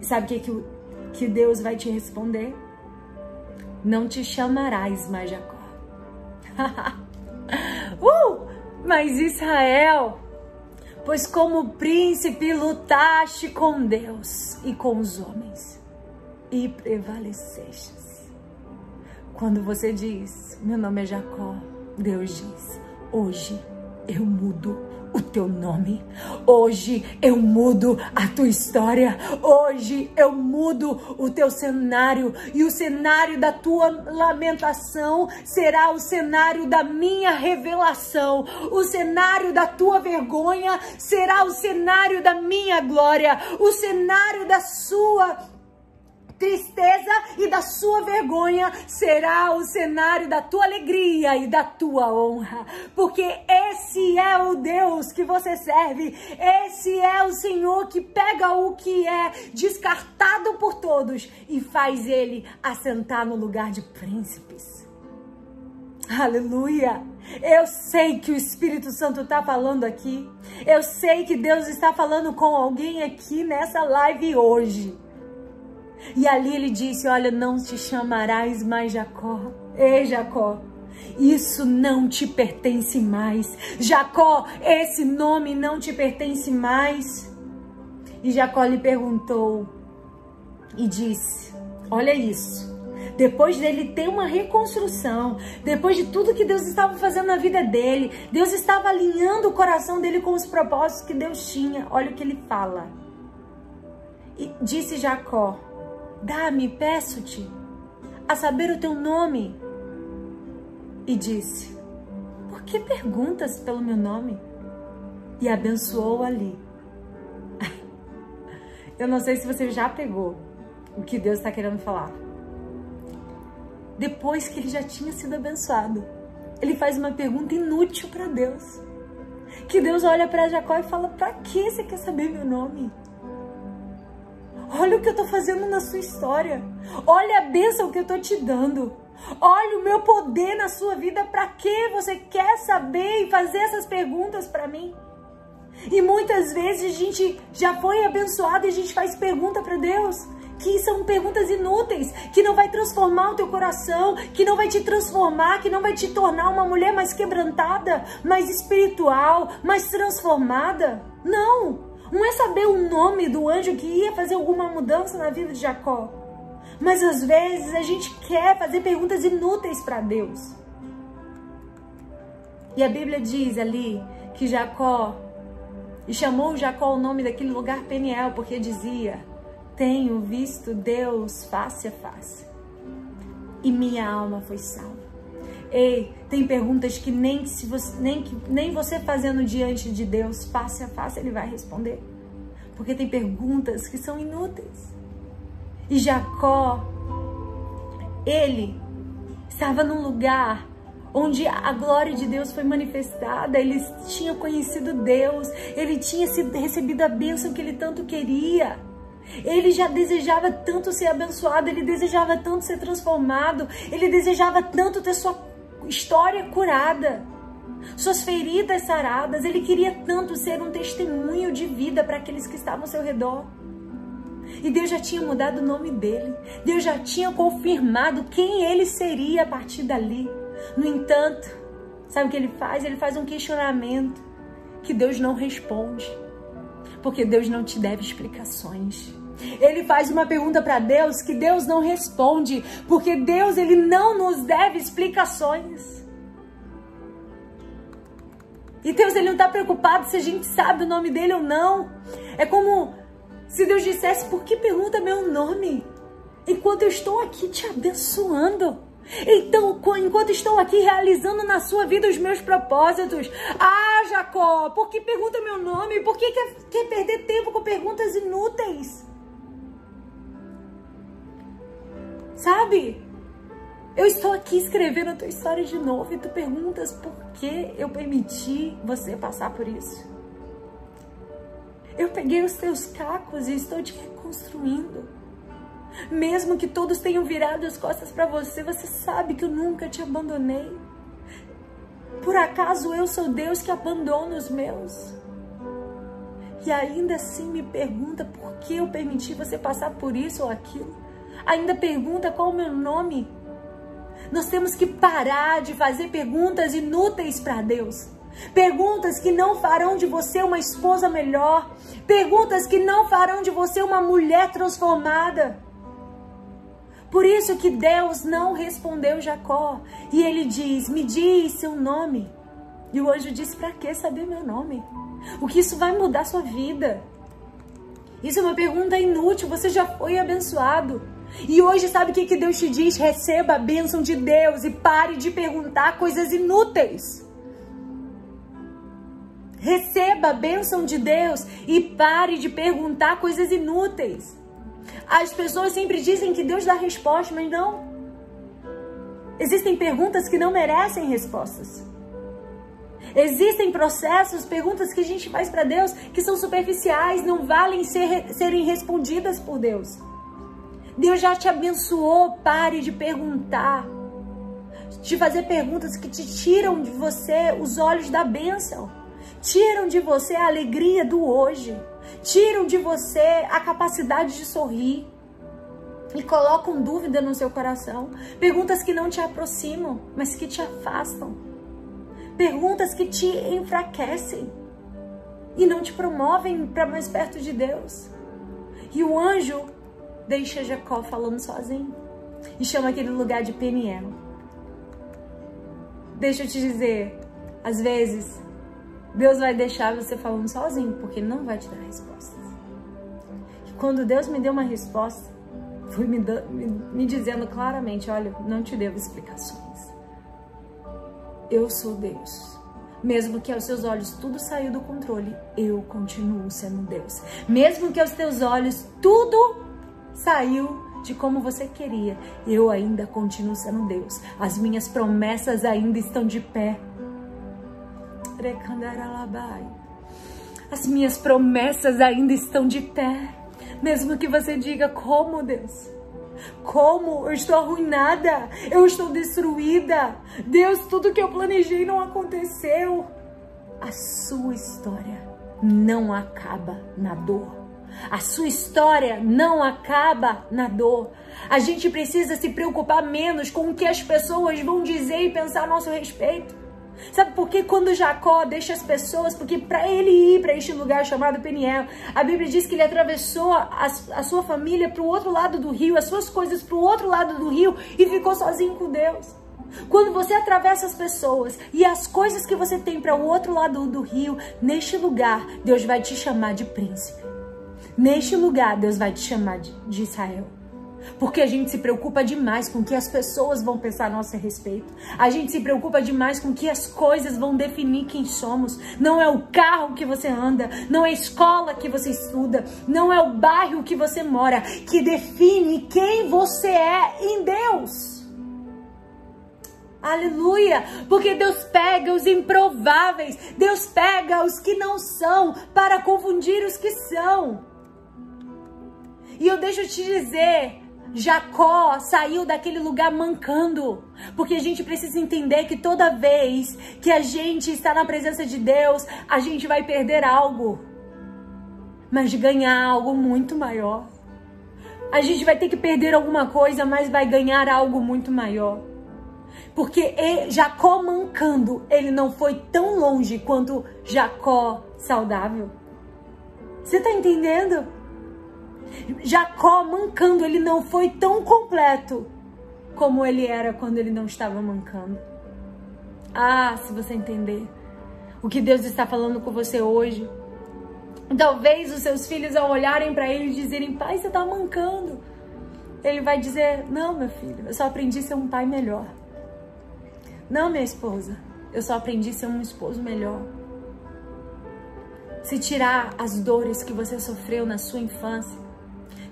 E sabe o que, que, que Deus vai te responder? Não te chamarás mais Jacó. uh! Mas Israel, pois como príncipe lutaste com Deus e com os homens e prevaleceste. Quando você diz, meu nome é Jacó, Deus diz, hoje eu mudo o teu nome. Hoje eu mudo a tua história. Hoje eu mudo o teu cenário. E o cenário da tua lamentação será o cenário da minha revelação. O cenário da tua vergonha será o cenário da minha glória. O cenário da sua tristeza e da sua vergonha será o cenário da tua alegria e da tua honra, porque esse é o Deus que você serve, esse é o Senhor que pega o que é descartado por todos e faz ele assentar no lugar de príncipes. Aleluia! Eu sei que o Espírito Santo está falando aqui. Eu sei que Deus está falando com alguém aqui nessa live hoje. E ali ele disse: Olha, não te chamarás mais Jacó. Ei, Jacó, isso não te pertence mais. Jacó, esse nome não te pertence mais. E Jacó lhe perguntou e disse: Olha isso. Depois dele ter uma reconstrução, depois de tudo que Deus estava fazendo na vida dele, Deus estava alinhando o coração dele com os propósitos que Deus tinha. Olha o que ele fala. E disse Jacó: Dá-me, peço-te, a saber o teu nome. E disse: Por que perguntas pelo meu nome? E abençoou ali. Eu não sei se você já pegou o que Deus está querendo falar. Depois que ele já tinha sido abençoado, ele faz uma pergunta inútil para Deus. Que Deus olha para Jacó e fala: Para que você quer saber meu nome? Olha o que eu estou fazendo na sua história. Olha a bênção que eu estou te dando. Olha o meu poder na sua vida. Para que você quer saber e fazer essas perguntas para mim? E muitas vezes a gente já foi abençoado e a gente faz pergunta para Deus que são perguntas inúteis, que não vai transformar o teu coração, que não vai te transformar, que não vai te tornar uma mulher mais quebrantada, mais espiritual, mais transformada. Não! Não é saber o nome do anjo que ia fazer alguma mudança na vida de Jacó. Mas às vezes a gente quer fazer perguntas inúteis para Deus. E a Bíblia diz ali que Jacó, e chamou Jacó o nome daquele lugar Peniel, porque dizia: Tenho visto Deus face a face, e minha alma foi salva. Ei, tem perguntas que nem, se você, nem, nem você fazendo diante de Deus, face a face, Ele vai responder. Porque tem perguntas que são inúteis. E Jacó, ele estava num lugar onde a glória de Deus foi manifestada, ele tinha conhecido Deus, ele tinha recebido a bênção que ele tanto queria. Ele já desejava tanto ser abençoado, ele desejava tanto ser transformado, ele desejava tanto ter sua história curada, suas feridas saradas. Ele queria tanto ser um testemunho de vida para aqueles que estavam ao seu redor. E Deus já tinha mudado o nome dele. Deus já tinha confirmado quem ele seria a partir dali. No entanto, sabe o que ele faz? Ele faz um questionamento que Deus não responde. Porque Deus não te deve explicações. Ele faz uma pergunta para Deus que Deus não responde, porque Deus ele não nos deve explicações. E Deus ele não está preocupado se a gente sabe o nome dele ou não. É como se Deus dissesse: "Por que pergunta meu nome? Enquanto eu estou aqui te abençoando." Então, enquanto estou aqui realizando na sua vida os meus propósitos, ah, Jacó, por que pergunta meu nome? Por que quer, quer perder tempo com perguntas inúteis? Sabe? Eu estou aqui escrevendo a tua história de novo e tu perguntas por que eu permiti você passar por isso. Eu peguei os teus cacos e estou te reconstruindo. Mesmo que todos tenham virado as costas para você, você sabe que eu nunca te abandonei. Por acaso eu sou Deus que abandona os meus? e ainda assim me pergunta por que eu permiti você passar por isso ou aquilo. Ainda pergunta qual o meu nome. Nós temos que parar de fazer perguntas inúteis para Deus. Perguntas que não farão de você uma esposa melhor. Perguntas que não farão de você uma mulher transformada. Por isso que Deus não respondeu Jacó. E ele diz: Me diz seu nome. E o anjo disse: Para que saber meu nome? O que isso vai mudar sua vida? Isso é uma pergunta inútil. Você já foi abençoado. E hoje, sabe o que, que Deus te diz? Receba a bênção de Deus e pare de perguntar coisas inúteis. Receba a bênção de Deus e pare de perguntar coisas inúteis. As pessoas sempre dizem que Deus dá resposta, mas não. Existem perguntas que não merecem respostas. Existem processos, perguntas que a gente faz para Deus que são superficiais, não valem ser, serem respondidas por Deus. Deus já te abençoou, pare de perguntar, de fazer perguntas que te tiram de você os olhos da bênção, tiram de você a alegria do hoje tiram de você a capacidade de sorrir e colocam dúvida no seu coração. Perguntas que não te aproximam, mas que te afastam. Perguntas que te enfraquecem e não te promovem para mais perto de Deus. E o anjo deixa Jacó falando sozinho e chama aquele lugar de Peniel. Deixa eu te dizer, às vezes Deus vai deixar você falando sozinho, porque não vai te dar respostas. E quando Deus me deu uma resposta, foi me, me, me dizendo claramente: olha, não te devo explicações. Eu sou Deus. Mesmo que aos seus olhos tudo saiu do controle, eu continuo sendo Deus. Mesmo que aos teus olhos tudo saiu de como você queria, eu ainda continuo sendo Deus. As minhas promessas ainda estão de pé. As minhas promessas ainda estão de pé. Mesmo que você diga, como Deus? Como? Eu estou arruinada, eu estou destruída. Deus, tudo que eu planejei não aconteceu. A sua história não acaba na dor. A sua história não acaba na dor. A gente precisa se preocupar menos com o que as pessoas vão dizer e pensar a nosso respeito. Sabe por que quando Jacó deixa as pessoas, porque para ele ir para este lugar chamado Peniel, a Bíblia diz que ele atravessou a, a sua família para o outro lado do rio, as suas coisas para o outro lado do rio e ficou sozinho com Deus. Quando você atravessa as pessoas e as coisas que você tem para o outro lado do rio, neste lugar, Deus vai te chamar de príncipe. Neste lugar, Deus vai te chamar de, de Israel. Porque a gente se preocupa demais com o que as pessoas vão pensar a nosso respeito. A gente se preocupa demais com o que as coisas vão definir quem somos. Não é o carro que você anda, não é a escola que você estuda, não é o bairro que você mora que define quem você é em Deus. Aleluia! Porque Deus pega os improváveis, Deus pega os que não são para confundir os que são. E eu deixo te dizer, Jacó saiu daquele lugar mancando. Porque a gente precisa entender que toda vez que a gente está na presença de Deus, a gente vai perder algo. Mas ganhar algo muito maior. A gente vai ter que perder alguma coisa, mas vai ganhar algo muito maior. Porque Jacó mancando, ele não foi tão longe quanto Jacó saudável. Você tá entendendo? Jacó mancando, ele não foi tão completo como ele era quando ele não estava mancando. Ah, se você entender o que Deus está falando com você hoje. Talvez os seus filhos, ao olharem para ele e dizerem, pai, você está mancando. Ele vai dizer, não, meu filho, eu só aprendi a ser um pai melhor. Não, minha esposa, eu só aprendi a ser um esposo melhor. Se tirar as dores que você sofreu na sua infância,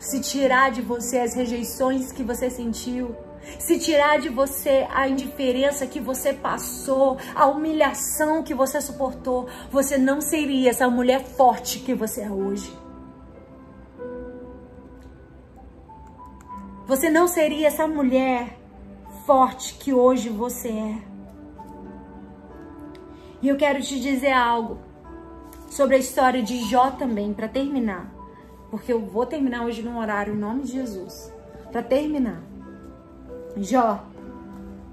se tirar de você as rejeições que você sentiu, se tirar de você a indiferença que você passou, a humilhação que você suportou, você não seria essa mulher forte que você é hoje. Você não seria essa mulher forte que hoje você é. E eu quero te dizer algo. sobre a história de Jó também, para terminar. Porque eu vou terminar hoje no horário, em nome de Jesus. Para terminar. Jó,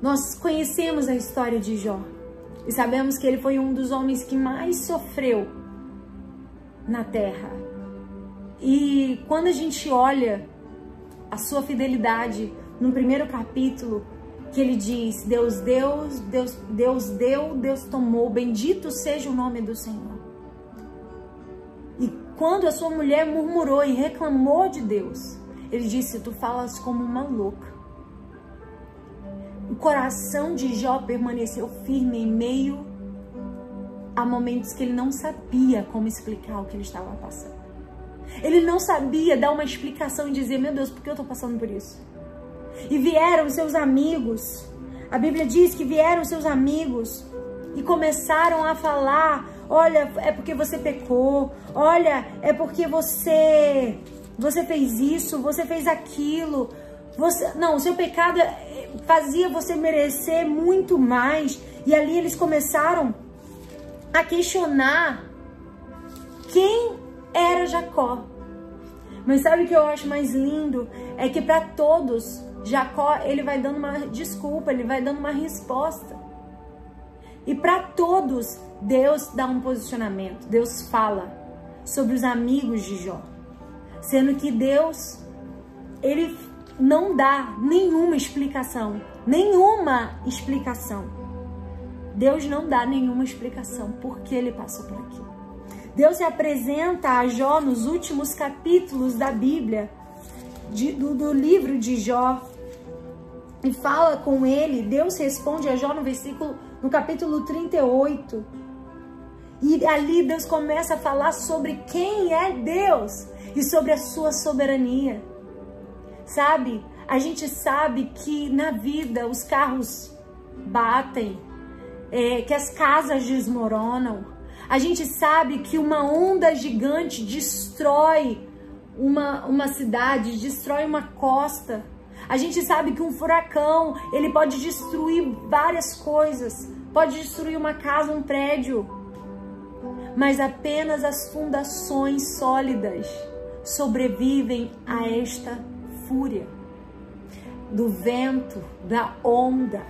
nós conhecemos a história de Jó. E sabemos que ele foi um dos homens que mais sofreu na terra. E quando a gente olha a sua fidelidade no primeiro capítulo, que ele diz: Deus deu, Deus, Deus deu, Deus tomou, bendito seja o nome do Senhor. Quando a sua mulher murmurou e reclamou de Deus, ele disse: Tu falas como uma louca. O coração de Jó permaneceu firme em meio a momentos que ele não sabia como explicar o que ele estava passando. Ele não sabia dar uma explicação e dizer: Meu Deus, por que eu estou passando por isso? E vieram seus amigos. A Bíblia diz que vieram seus amigos e começaram a falar: olha, é porque você pecou, olha, é porque você você fez isso, você fez aquilo. Você, não, seu pecado fazia você merecer muito mais. E ali eles começaram a questionar quem era Jacó. Mas sabe o que eu acho mais lindo? É que para todos Jacó, ele vai dando uma desculpa, ele vai dando uma resposta. E para todos, Deus dá um posicionamento. Deus fala sobre os amigos de Jó. Sendo que Deus, ele não dá nenhuma explicação. Nenhuma explicação. Deus não dá nenhuma explicação por que ele passou por aqui. Deus se apresenta a Jó nos últimos capítulos da Bíblia de, do, do livro de Jó e fala com ele, Deus responde a Jó no versículo, no capítulo 38. E ali Deus começa a falar sobre quem é Deus e sobre a sua soberania. Sabe? A gente sabe que na vida os carros batem, é, que as casas desmoronam. A gente sabe que uma onda gigante destrói uma, uma cidade, destrói uma costa. A gente sabe que um furacão, ele pode destruir várias coisas, pode destruir uma casa, um prédio. Mas apenas as fundações sólidas sobrevivem a esta fúria do vento, da onda.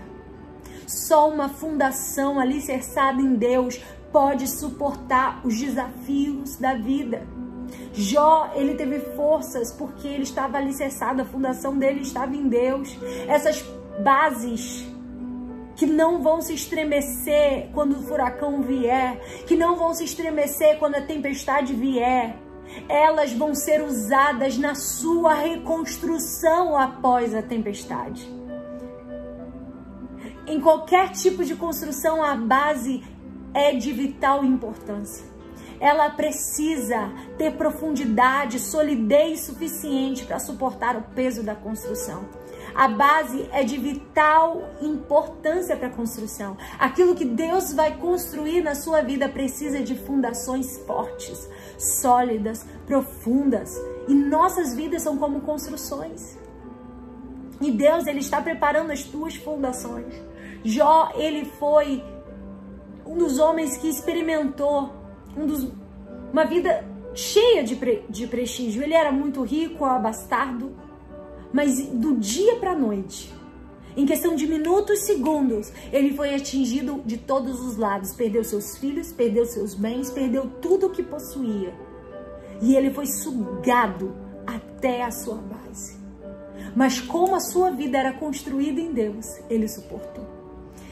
Só uma fundação alicerçada em Deus pode suportar os desafios da vida. Jó, ele teve forças porque ele estava alicerçado, a fundação dele estava em Deus. Essas bases que não vão se estremecer quando o furacão vier, que não vão se estremecer quando a tempestade vier. Elas vão ser usadas na sua reconstrução após a tempestade. Em qualquer tipo de construção, a base é de vital importância ela precisa ter profundidade, solidez suficiente para suportar o peso da construção. A base é de vital importância para a construção. Aquilo que Deus vai construir na sua vida precisa de fundações fortes, sólidas, profundas. E nossas vidas são como construções. E Deus, Ele está preparando as tuas fundações. Jó, ele foi um dos homens que experimentou um dos, uma vida cheia de, pre, de prestígio. Ele era muito rico, abastardo, mas do dia para a noite, em questão de minutos, segundos, ele foi atingido de todos os lados. Perdeu seus filhos, perdeu seus bens, perdeu tudo o que possuía. E ele foi sugado até a sua base. Mas como a sua vida era construída em Deus, ele suportou.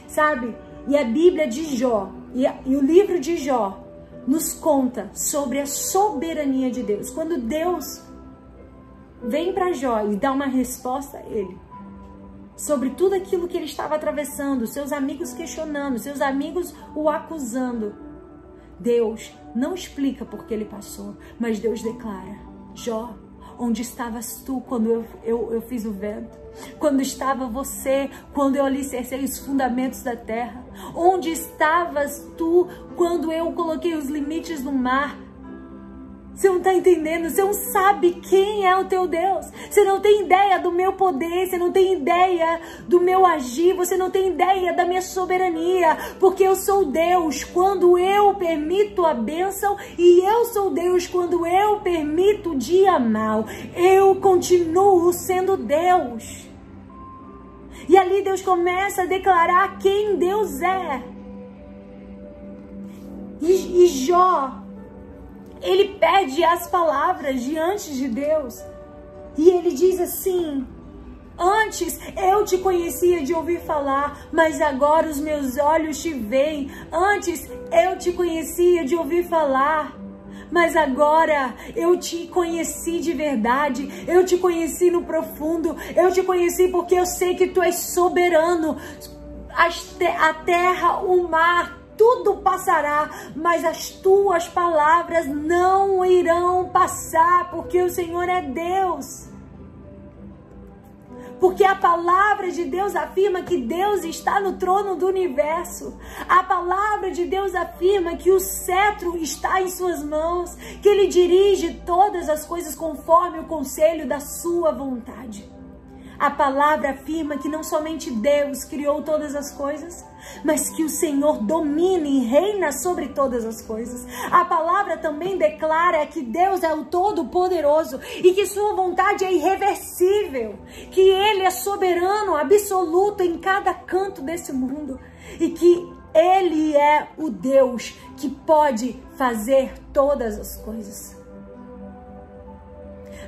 Sabe? E a Bíblia de Jó, e, a, e o livro de Jó, nos conta sobre a soberania de Deus. Quando Deus vem para Jó e dá uma resposta a ele sobre tudo aquilo que ele estava atravessando, seus amigos questionando, seus amigos o acusando. Deus não explica por que ele passou, mas Deus declara: Jó, onde estavas tu quando eu, eu, eu fiz o vento? Quando estava você quando eu alicercei os fundamentos da terra? Onde estavas tu quando eu coloquei os limites do mar? Você não está entendendo, você não sabe quem é o teu Deus. Você não tem ideia do meu poder, você não tem ideia do meu agir, você não tem ideia da minha soberania, porque eu sou Deus quando eu permito a bênção e eu sou Deus quando eu permito o dia mal. Eu continuo sendo Deus. E ali Deus começa a declarar quem Deus é. E, e Jó ele pede as palavras diante de Deus. E ele diz assim: Antes eu te conhecia de ouvir falar, mas agora os meus olhos te veem. Antes eu te conhecia de ouvir falar, mas agora eu te conheci de verdade. Eu te conheci no profundo. Eu te conheci porque eu sei que tu és soberano. A terra, o mar, tudo passará, mas as tuas palavras não irão passar, porque o Senhor é Deus. Porque a palavra de Deus afirma que Deus está no trono do universo. A palavra de Deus afirma que o cetro está em suas mãos, que ele dirige todas as coisas conforme o conselho da sua vontade. A palavra afirma que não somente Deus criou todas as coisas, mas que o Senhor domina e reina sobre todas as coisas. A palavra também declara que Deus é o Todo-Poderoso e que sua vontade é irreversível, que Ele é soberano, absoluto em cada canto desse mundo e que Ele é o Deus que pode fazer todas as coisas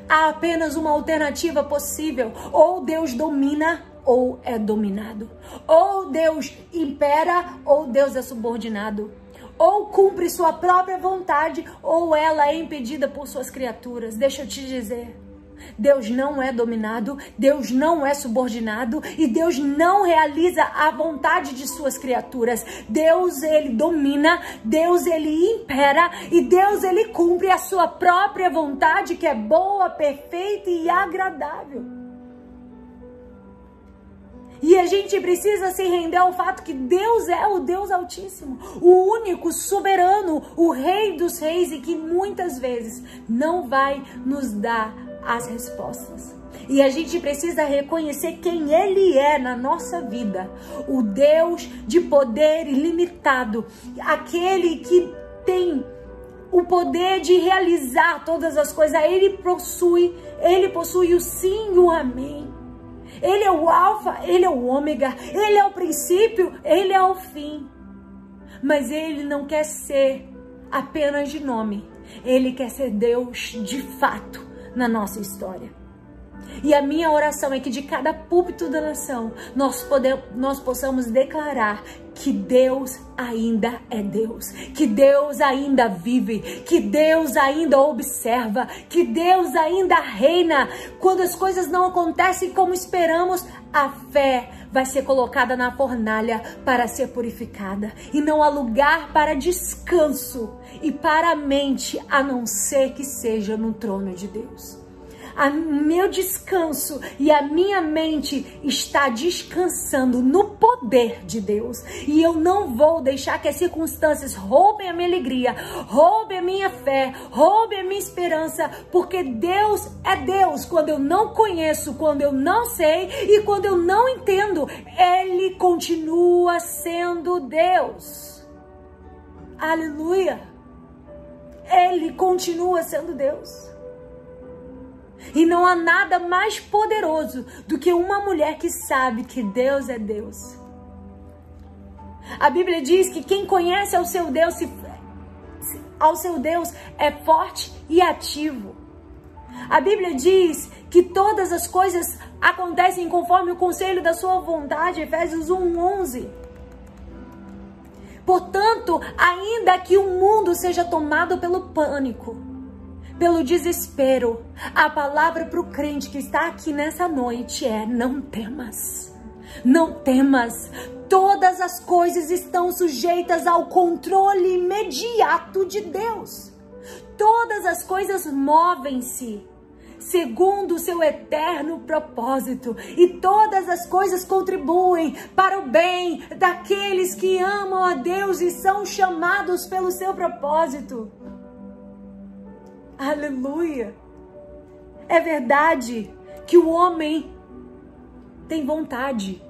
há apenas uma alternativa possível: ou Deus domina ou é dominado. Ou Deus impera ou Deus é subordinado. Ou cumpre sua própria vontade ou ela é impedida por suas criaturas. Deixa eu te dizer. Deus não é dominado, Deus não é subordinado e Deus não realiza a vontade de suas criaturas. Deus ele domina, Deus ele impera e Deus ele cumpre a sua própria vontade que é boa, perfeita e agradável. E a gente precisa se render ao fato que Deus é o Deus Altíssimo, o único soberano, o Rei dos Reis e que muitas vezes não vai nos dar as respostas. E a gente precisa reconhecer quem Ele é na nossa vida. O Deus de poder ilimitado. Aquele que tem o poder de realizar todas as coisas. Ele possui, Ele possui o sim e o amém. Ele é o alfa, Ele é o ômega. Ele é o princípio, Ele é o fim. Mas Ele não quer ser apenas de nome. Ele quer ser Deus de fato na nossa história. E a minha oração é que de cada púlpito da nação nós, podemos, nós possamos declarar que Deus ainda é Deus, que Deus ainda vive, que Deus ainda observa, que Deus ainda reina. Quando as coisas não acontecem como esperamos, a fé vai ser colocada na fornalha para ser purificada. E não há lugar para descanso e para a mente a não ser que seja no trono de Deus. O meu descanso e a minha mente está descansando no poder de Deus. E eu não vou deixar que as circunstâncias roubem a minha alegria, roubem a minha fé, roubem a minha esperança, porque Deus é Deus. Quando eu não conheço, quando eu não sei e quando eu não entendo, Ele continua sendo Deus. Aleluia! Ele continua sendo Deus. E não há nada mais poderoso do que uma mulher que sabe que Deus é Deus. A Bíblia diz que quem conhece ao seu Deus, ao seu Deus é forte e ativo. A Bíblia diz que todas as coisas acontecem conforme o conselho da sua vontade, Efésios 1:11. Portanto, ainda que o mundo seja tomado pelo pânico, pelo desespero. A palavra para o crente que está aqui nessa noite é: não temas. Não temas, todas as coisas estão sujeitas ao controle imediato de Deus. Todas as coisas movem-se segundo o seu eterno propósito, e todas as coisas contribuem para o bem daqueles que amam a Deus e são chamados pelo seu propósito. Aleluia! É verdade que o homem tem vontade,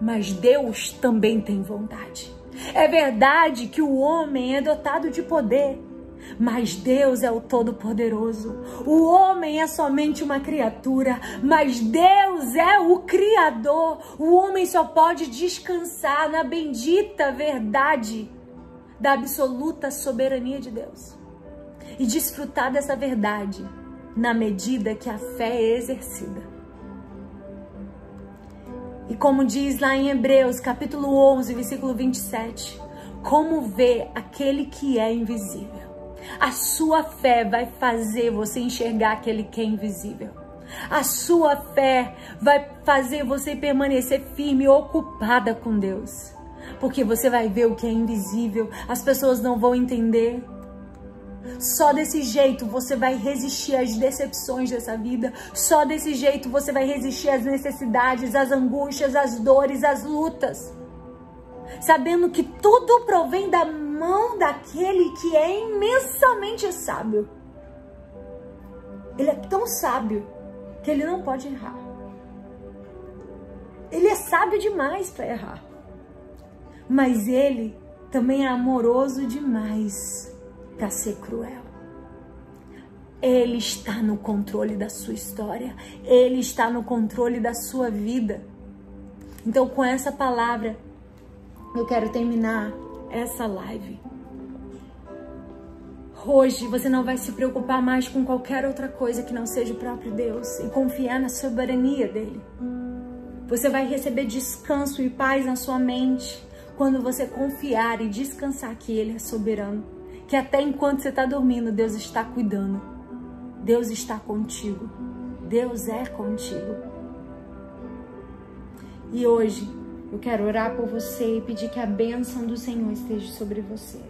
mas Deus também tem vontade. É verdade que o homem é dotado de poder, mas Deus é o Todo-Poderoso. O homem é somente uma criatura, mas Deus é o Criador. O homem só pode descansar na bendita verdade da absoluta soberania de Deus e desfrutar dessa verdade na medida que a fé é exercida. E como diz lá em Hebreus, capítulo 11, versículo 27, como vê aquele que é invisível. A sua fé vai fazer você enxergar aquele que é invisível. A sua fé vai fazer você permanecer firme e ocupada com Deus. Porque você vai ver o que é invisível, as pessoas não vão entender. Só desse jeito você vai resistir às decepções dessa vida. Só desse jeito você vai resistir às necessidades, às angústias, às dores, às lutas. Sabendo que tudo provém da mão daquele que é imensamente sábio. Ele é tão sábio que ele não pode errar. Ele é sábio demais para errar. Mas ele também é amoroso demais para ser cruel. Ele está no controle da sua história, ele está no controle da sua vida. Então, com essa palavra, eu quero terminar essa live. Hoje você não vai se preocupar mais com qualquer outra coisa que não seja o próprio Deus e confiar na soberania dele. Você vai receber descanso e paz na sua mente quando você confiar e descansar que ele é soberano, que até enquanto você está dormindo, Deus está cuidando. Deus está contigo. Deus é contigo. E hoje eu quero orar por você e pedir que a bênção do Senhor esteja sobre você.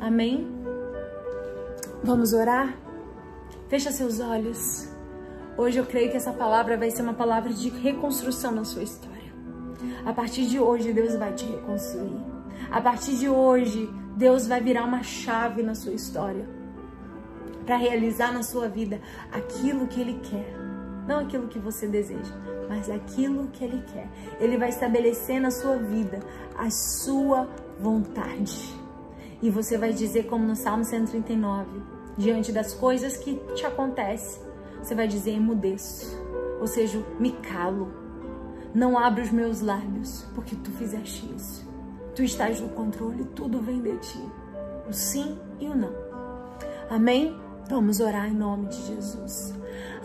Amém? Vamos orar? Fecha seus olhos. Hoje eu creio que essa palavra vai ser uma palavra de reconstrução na sua história. A partir de hoje, Deus vai te reconstruir. A partir de hoje, Deus vai virar uma chave na sua história para realizar na sua vida aquilo que Ele quer, não aquilo que você deseja mas aquilo que Ele quer. Ele vai estabelecer na sua vida a sua vontade. E você vai dizer, como no Salmo 139, diante das coisas que te acontecem, você vai dizer: emudeço, ou seja, me calo. Não abro os meus lábios, porque tu fizeste isso. Tu estás no controle, tudo vem de ti. O sim e o não. Amém? Vamos orar em nome de Jesus.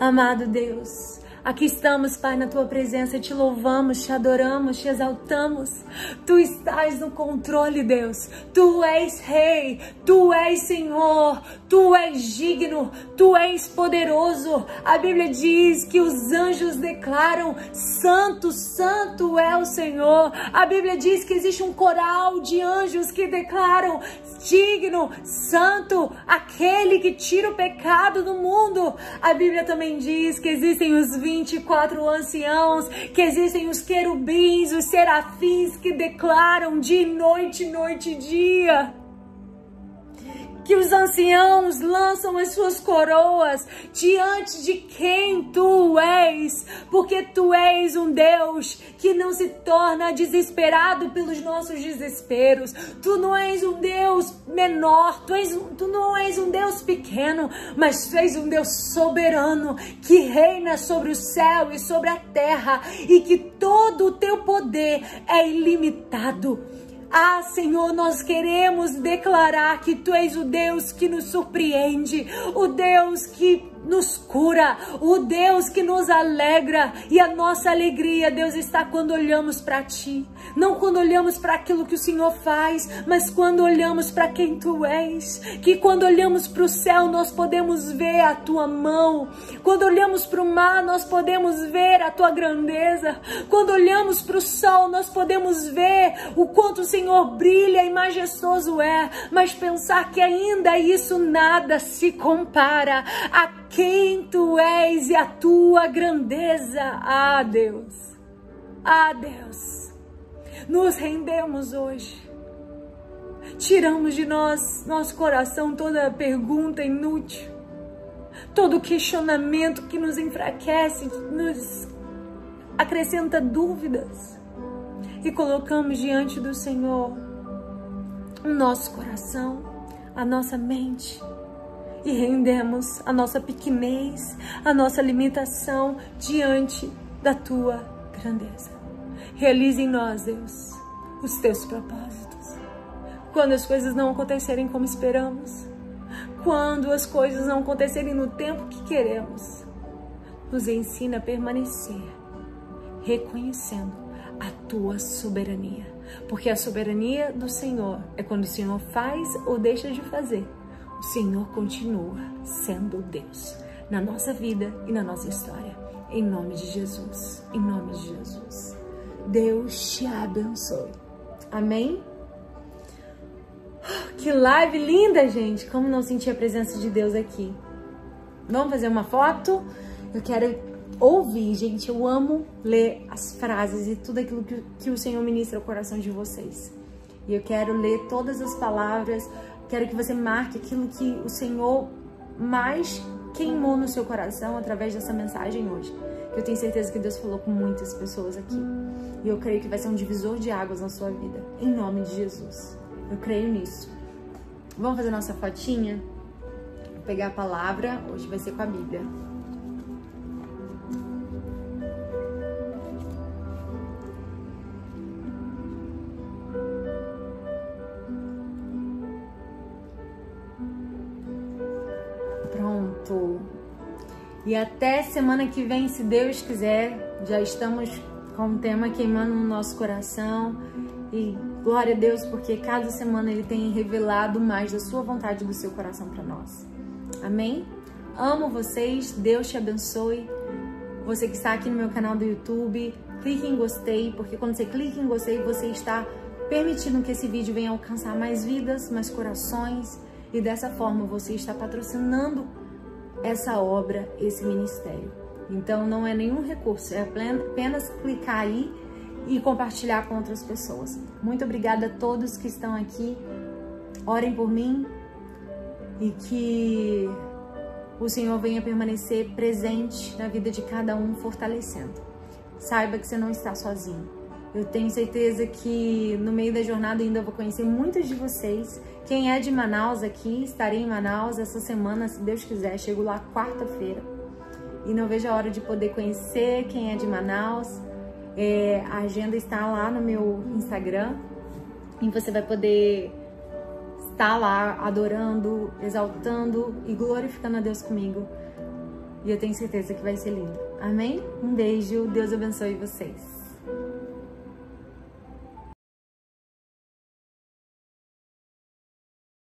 Amado Deus, Aqui estamos, Pai, na tua presença, te louvamos, te adoramos, te exaltamos. Tu estás no controle, Deus. Tu és Rei, tu és Senhor, tu és digno, tu és poderoso. A Bíblia diz que os anjos declaram: Santo, Santo é o Senhor. A Bíblia diz que existe um coral de anjos que declaram: Digno, Santo, aquele que tira o pecado do mundo. A Bíblia também diz que existem os 24 anciãos, que existem os querubins, os serafins que declaram de noite, noite e dia que os anciãos lançam as suas coroas diante de quem tu és, porque tu és um Deus que não se torna desesperado pelos nossos desesperos. Tu não és um Deus menor, tu, és, tu não és um Deus pequeno, mas tu és um Deus soberano que reina sobre o céu e sobre a terra e que todo o teu poder é ilimitado. Ah, Senhor, nós queremos declarar que Tu és o Deus que nos surpreende, o Deus que nos cura, o Deus que nos alegra. E a nossa alegria, Deus, está quando olhamos para Ti. Não quando olhamos para aquilo que o Senhor faz, mas quando olhamos para quem Tu és. Que quando olhamos para o céu, nós podemos ver a Tua mão. Quando olhamos para o mar, nós podemos ver a Tua grandeza. Quando olhamos para o sol, nós podemos ver o quanto o Senhor brilha e majestoso é. Mas pensar que ainda isso nada se compara a quem tu és e a tua grandeza. Ah, Deus. Ah, Deus. Nos rendemos hoje. Tiramos de nós, nosso coração, toda pergunta inútil.
todo questionamento que nos enfraquece, nos acrescenta dúvidas e colocamos diante do Senhor o nosso coração, a nossa mente e rendemos a nossa pequenez, a nossa limitação diante da tua grandeza. Realize em nós, Deus, os teus propósitos. Quando as coisas não acontecerem como esperamos, quando as coisas não acontecerem no tempo que queremos, nos ensina a permanecer, reconhecendo a tua soberania. Porque a soberania do Senhor é quando o Senhor faz ou deixa de fazer. O Senhor continua sendo Deus na nossa vida e na nossa história. Em nome de Jesus. Em nome de Jesus. Deus te abençoe. Amém? Que live linda, gente! Como não sentir a presença de Deus aqui? Vamos fazer uma foto? Eu quero ouvir, gente. Eu amo ler as frases e tudo aquilo que, que o Senhor ministra ao coração de vocês. E eu quero ler todas as palavras. Quero que você marque aquilo que o Senhor mais queimou no seu coração através dessa mensagem hoje. Eu tenho certeza que Deus falou com muitas pessoas aqui. E eu creio que vai ser um divisor de águas na sua vida. Em nome de Jesus. Eu creio nisso. Vamos fazer nossa fotinha? Vou pegar a palavra. Hoje vai ser com a Bíblia. E até semana que vem, se Deus quiser, já estamos com um tema queimando no nosso coração. E glória a Deus, porque cada semana Ele tem revelado mais da sua vontade do seu coração para nós. Amém? Amo vocês, Deus te abençoe. Você que está aqui no meu canal do YouTube, clique em gostei, porque quando você clica em gostei, você está permitindo que esse vídeo venha alcançar mais vidas, mais corações, e dessa forma você está patrocinando essa obra, esse ministério. Então não é nenhum recurso, é apenas clicar aí e compartilhar com outras pessoas. Muito obrigada a todos que estão aqui. Orem por mim e que o Senhor venha permanecer presente na vida de cada um, fortalecendo. Saiba que você não está sozinho. Eu tenho certeza que no meio da jornada ainda vou conhecer muitos de vocês. Quem é de Manaus aqui, estarei em Manaus essa semana, se Deus quiser. Chego lá quarta-feira. E não vejo a hora de poder conhecer quem é de Manaus é, a agenda está lá no meu Instagram e você vai poder estar lá adorando, exaltando e glorificando a Deus comigo. E eu tenho certeza que vai ser lindo. Amém? Um beijo, Deus abençoe vocês.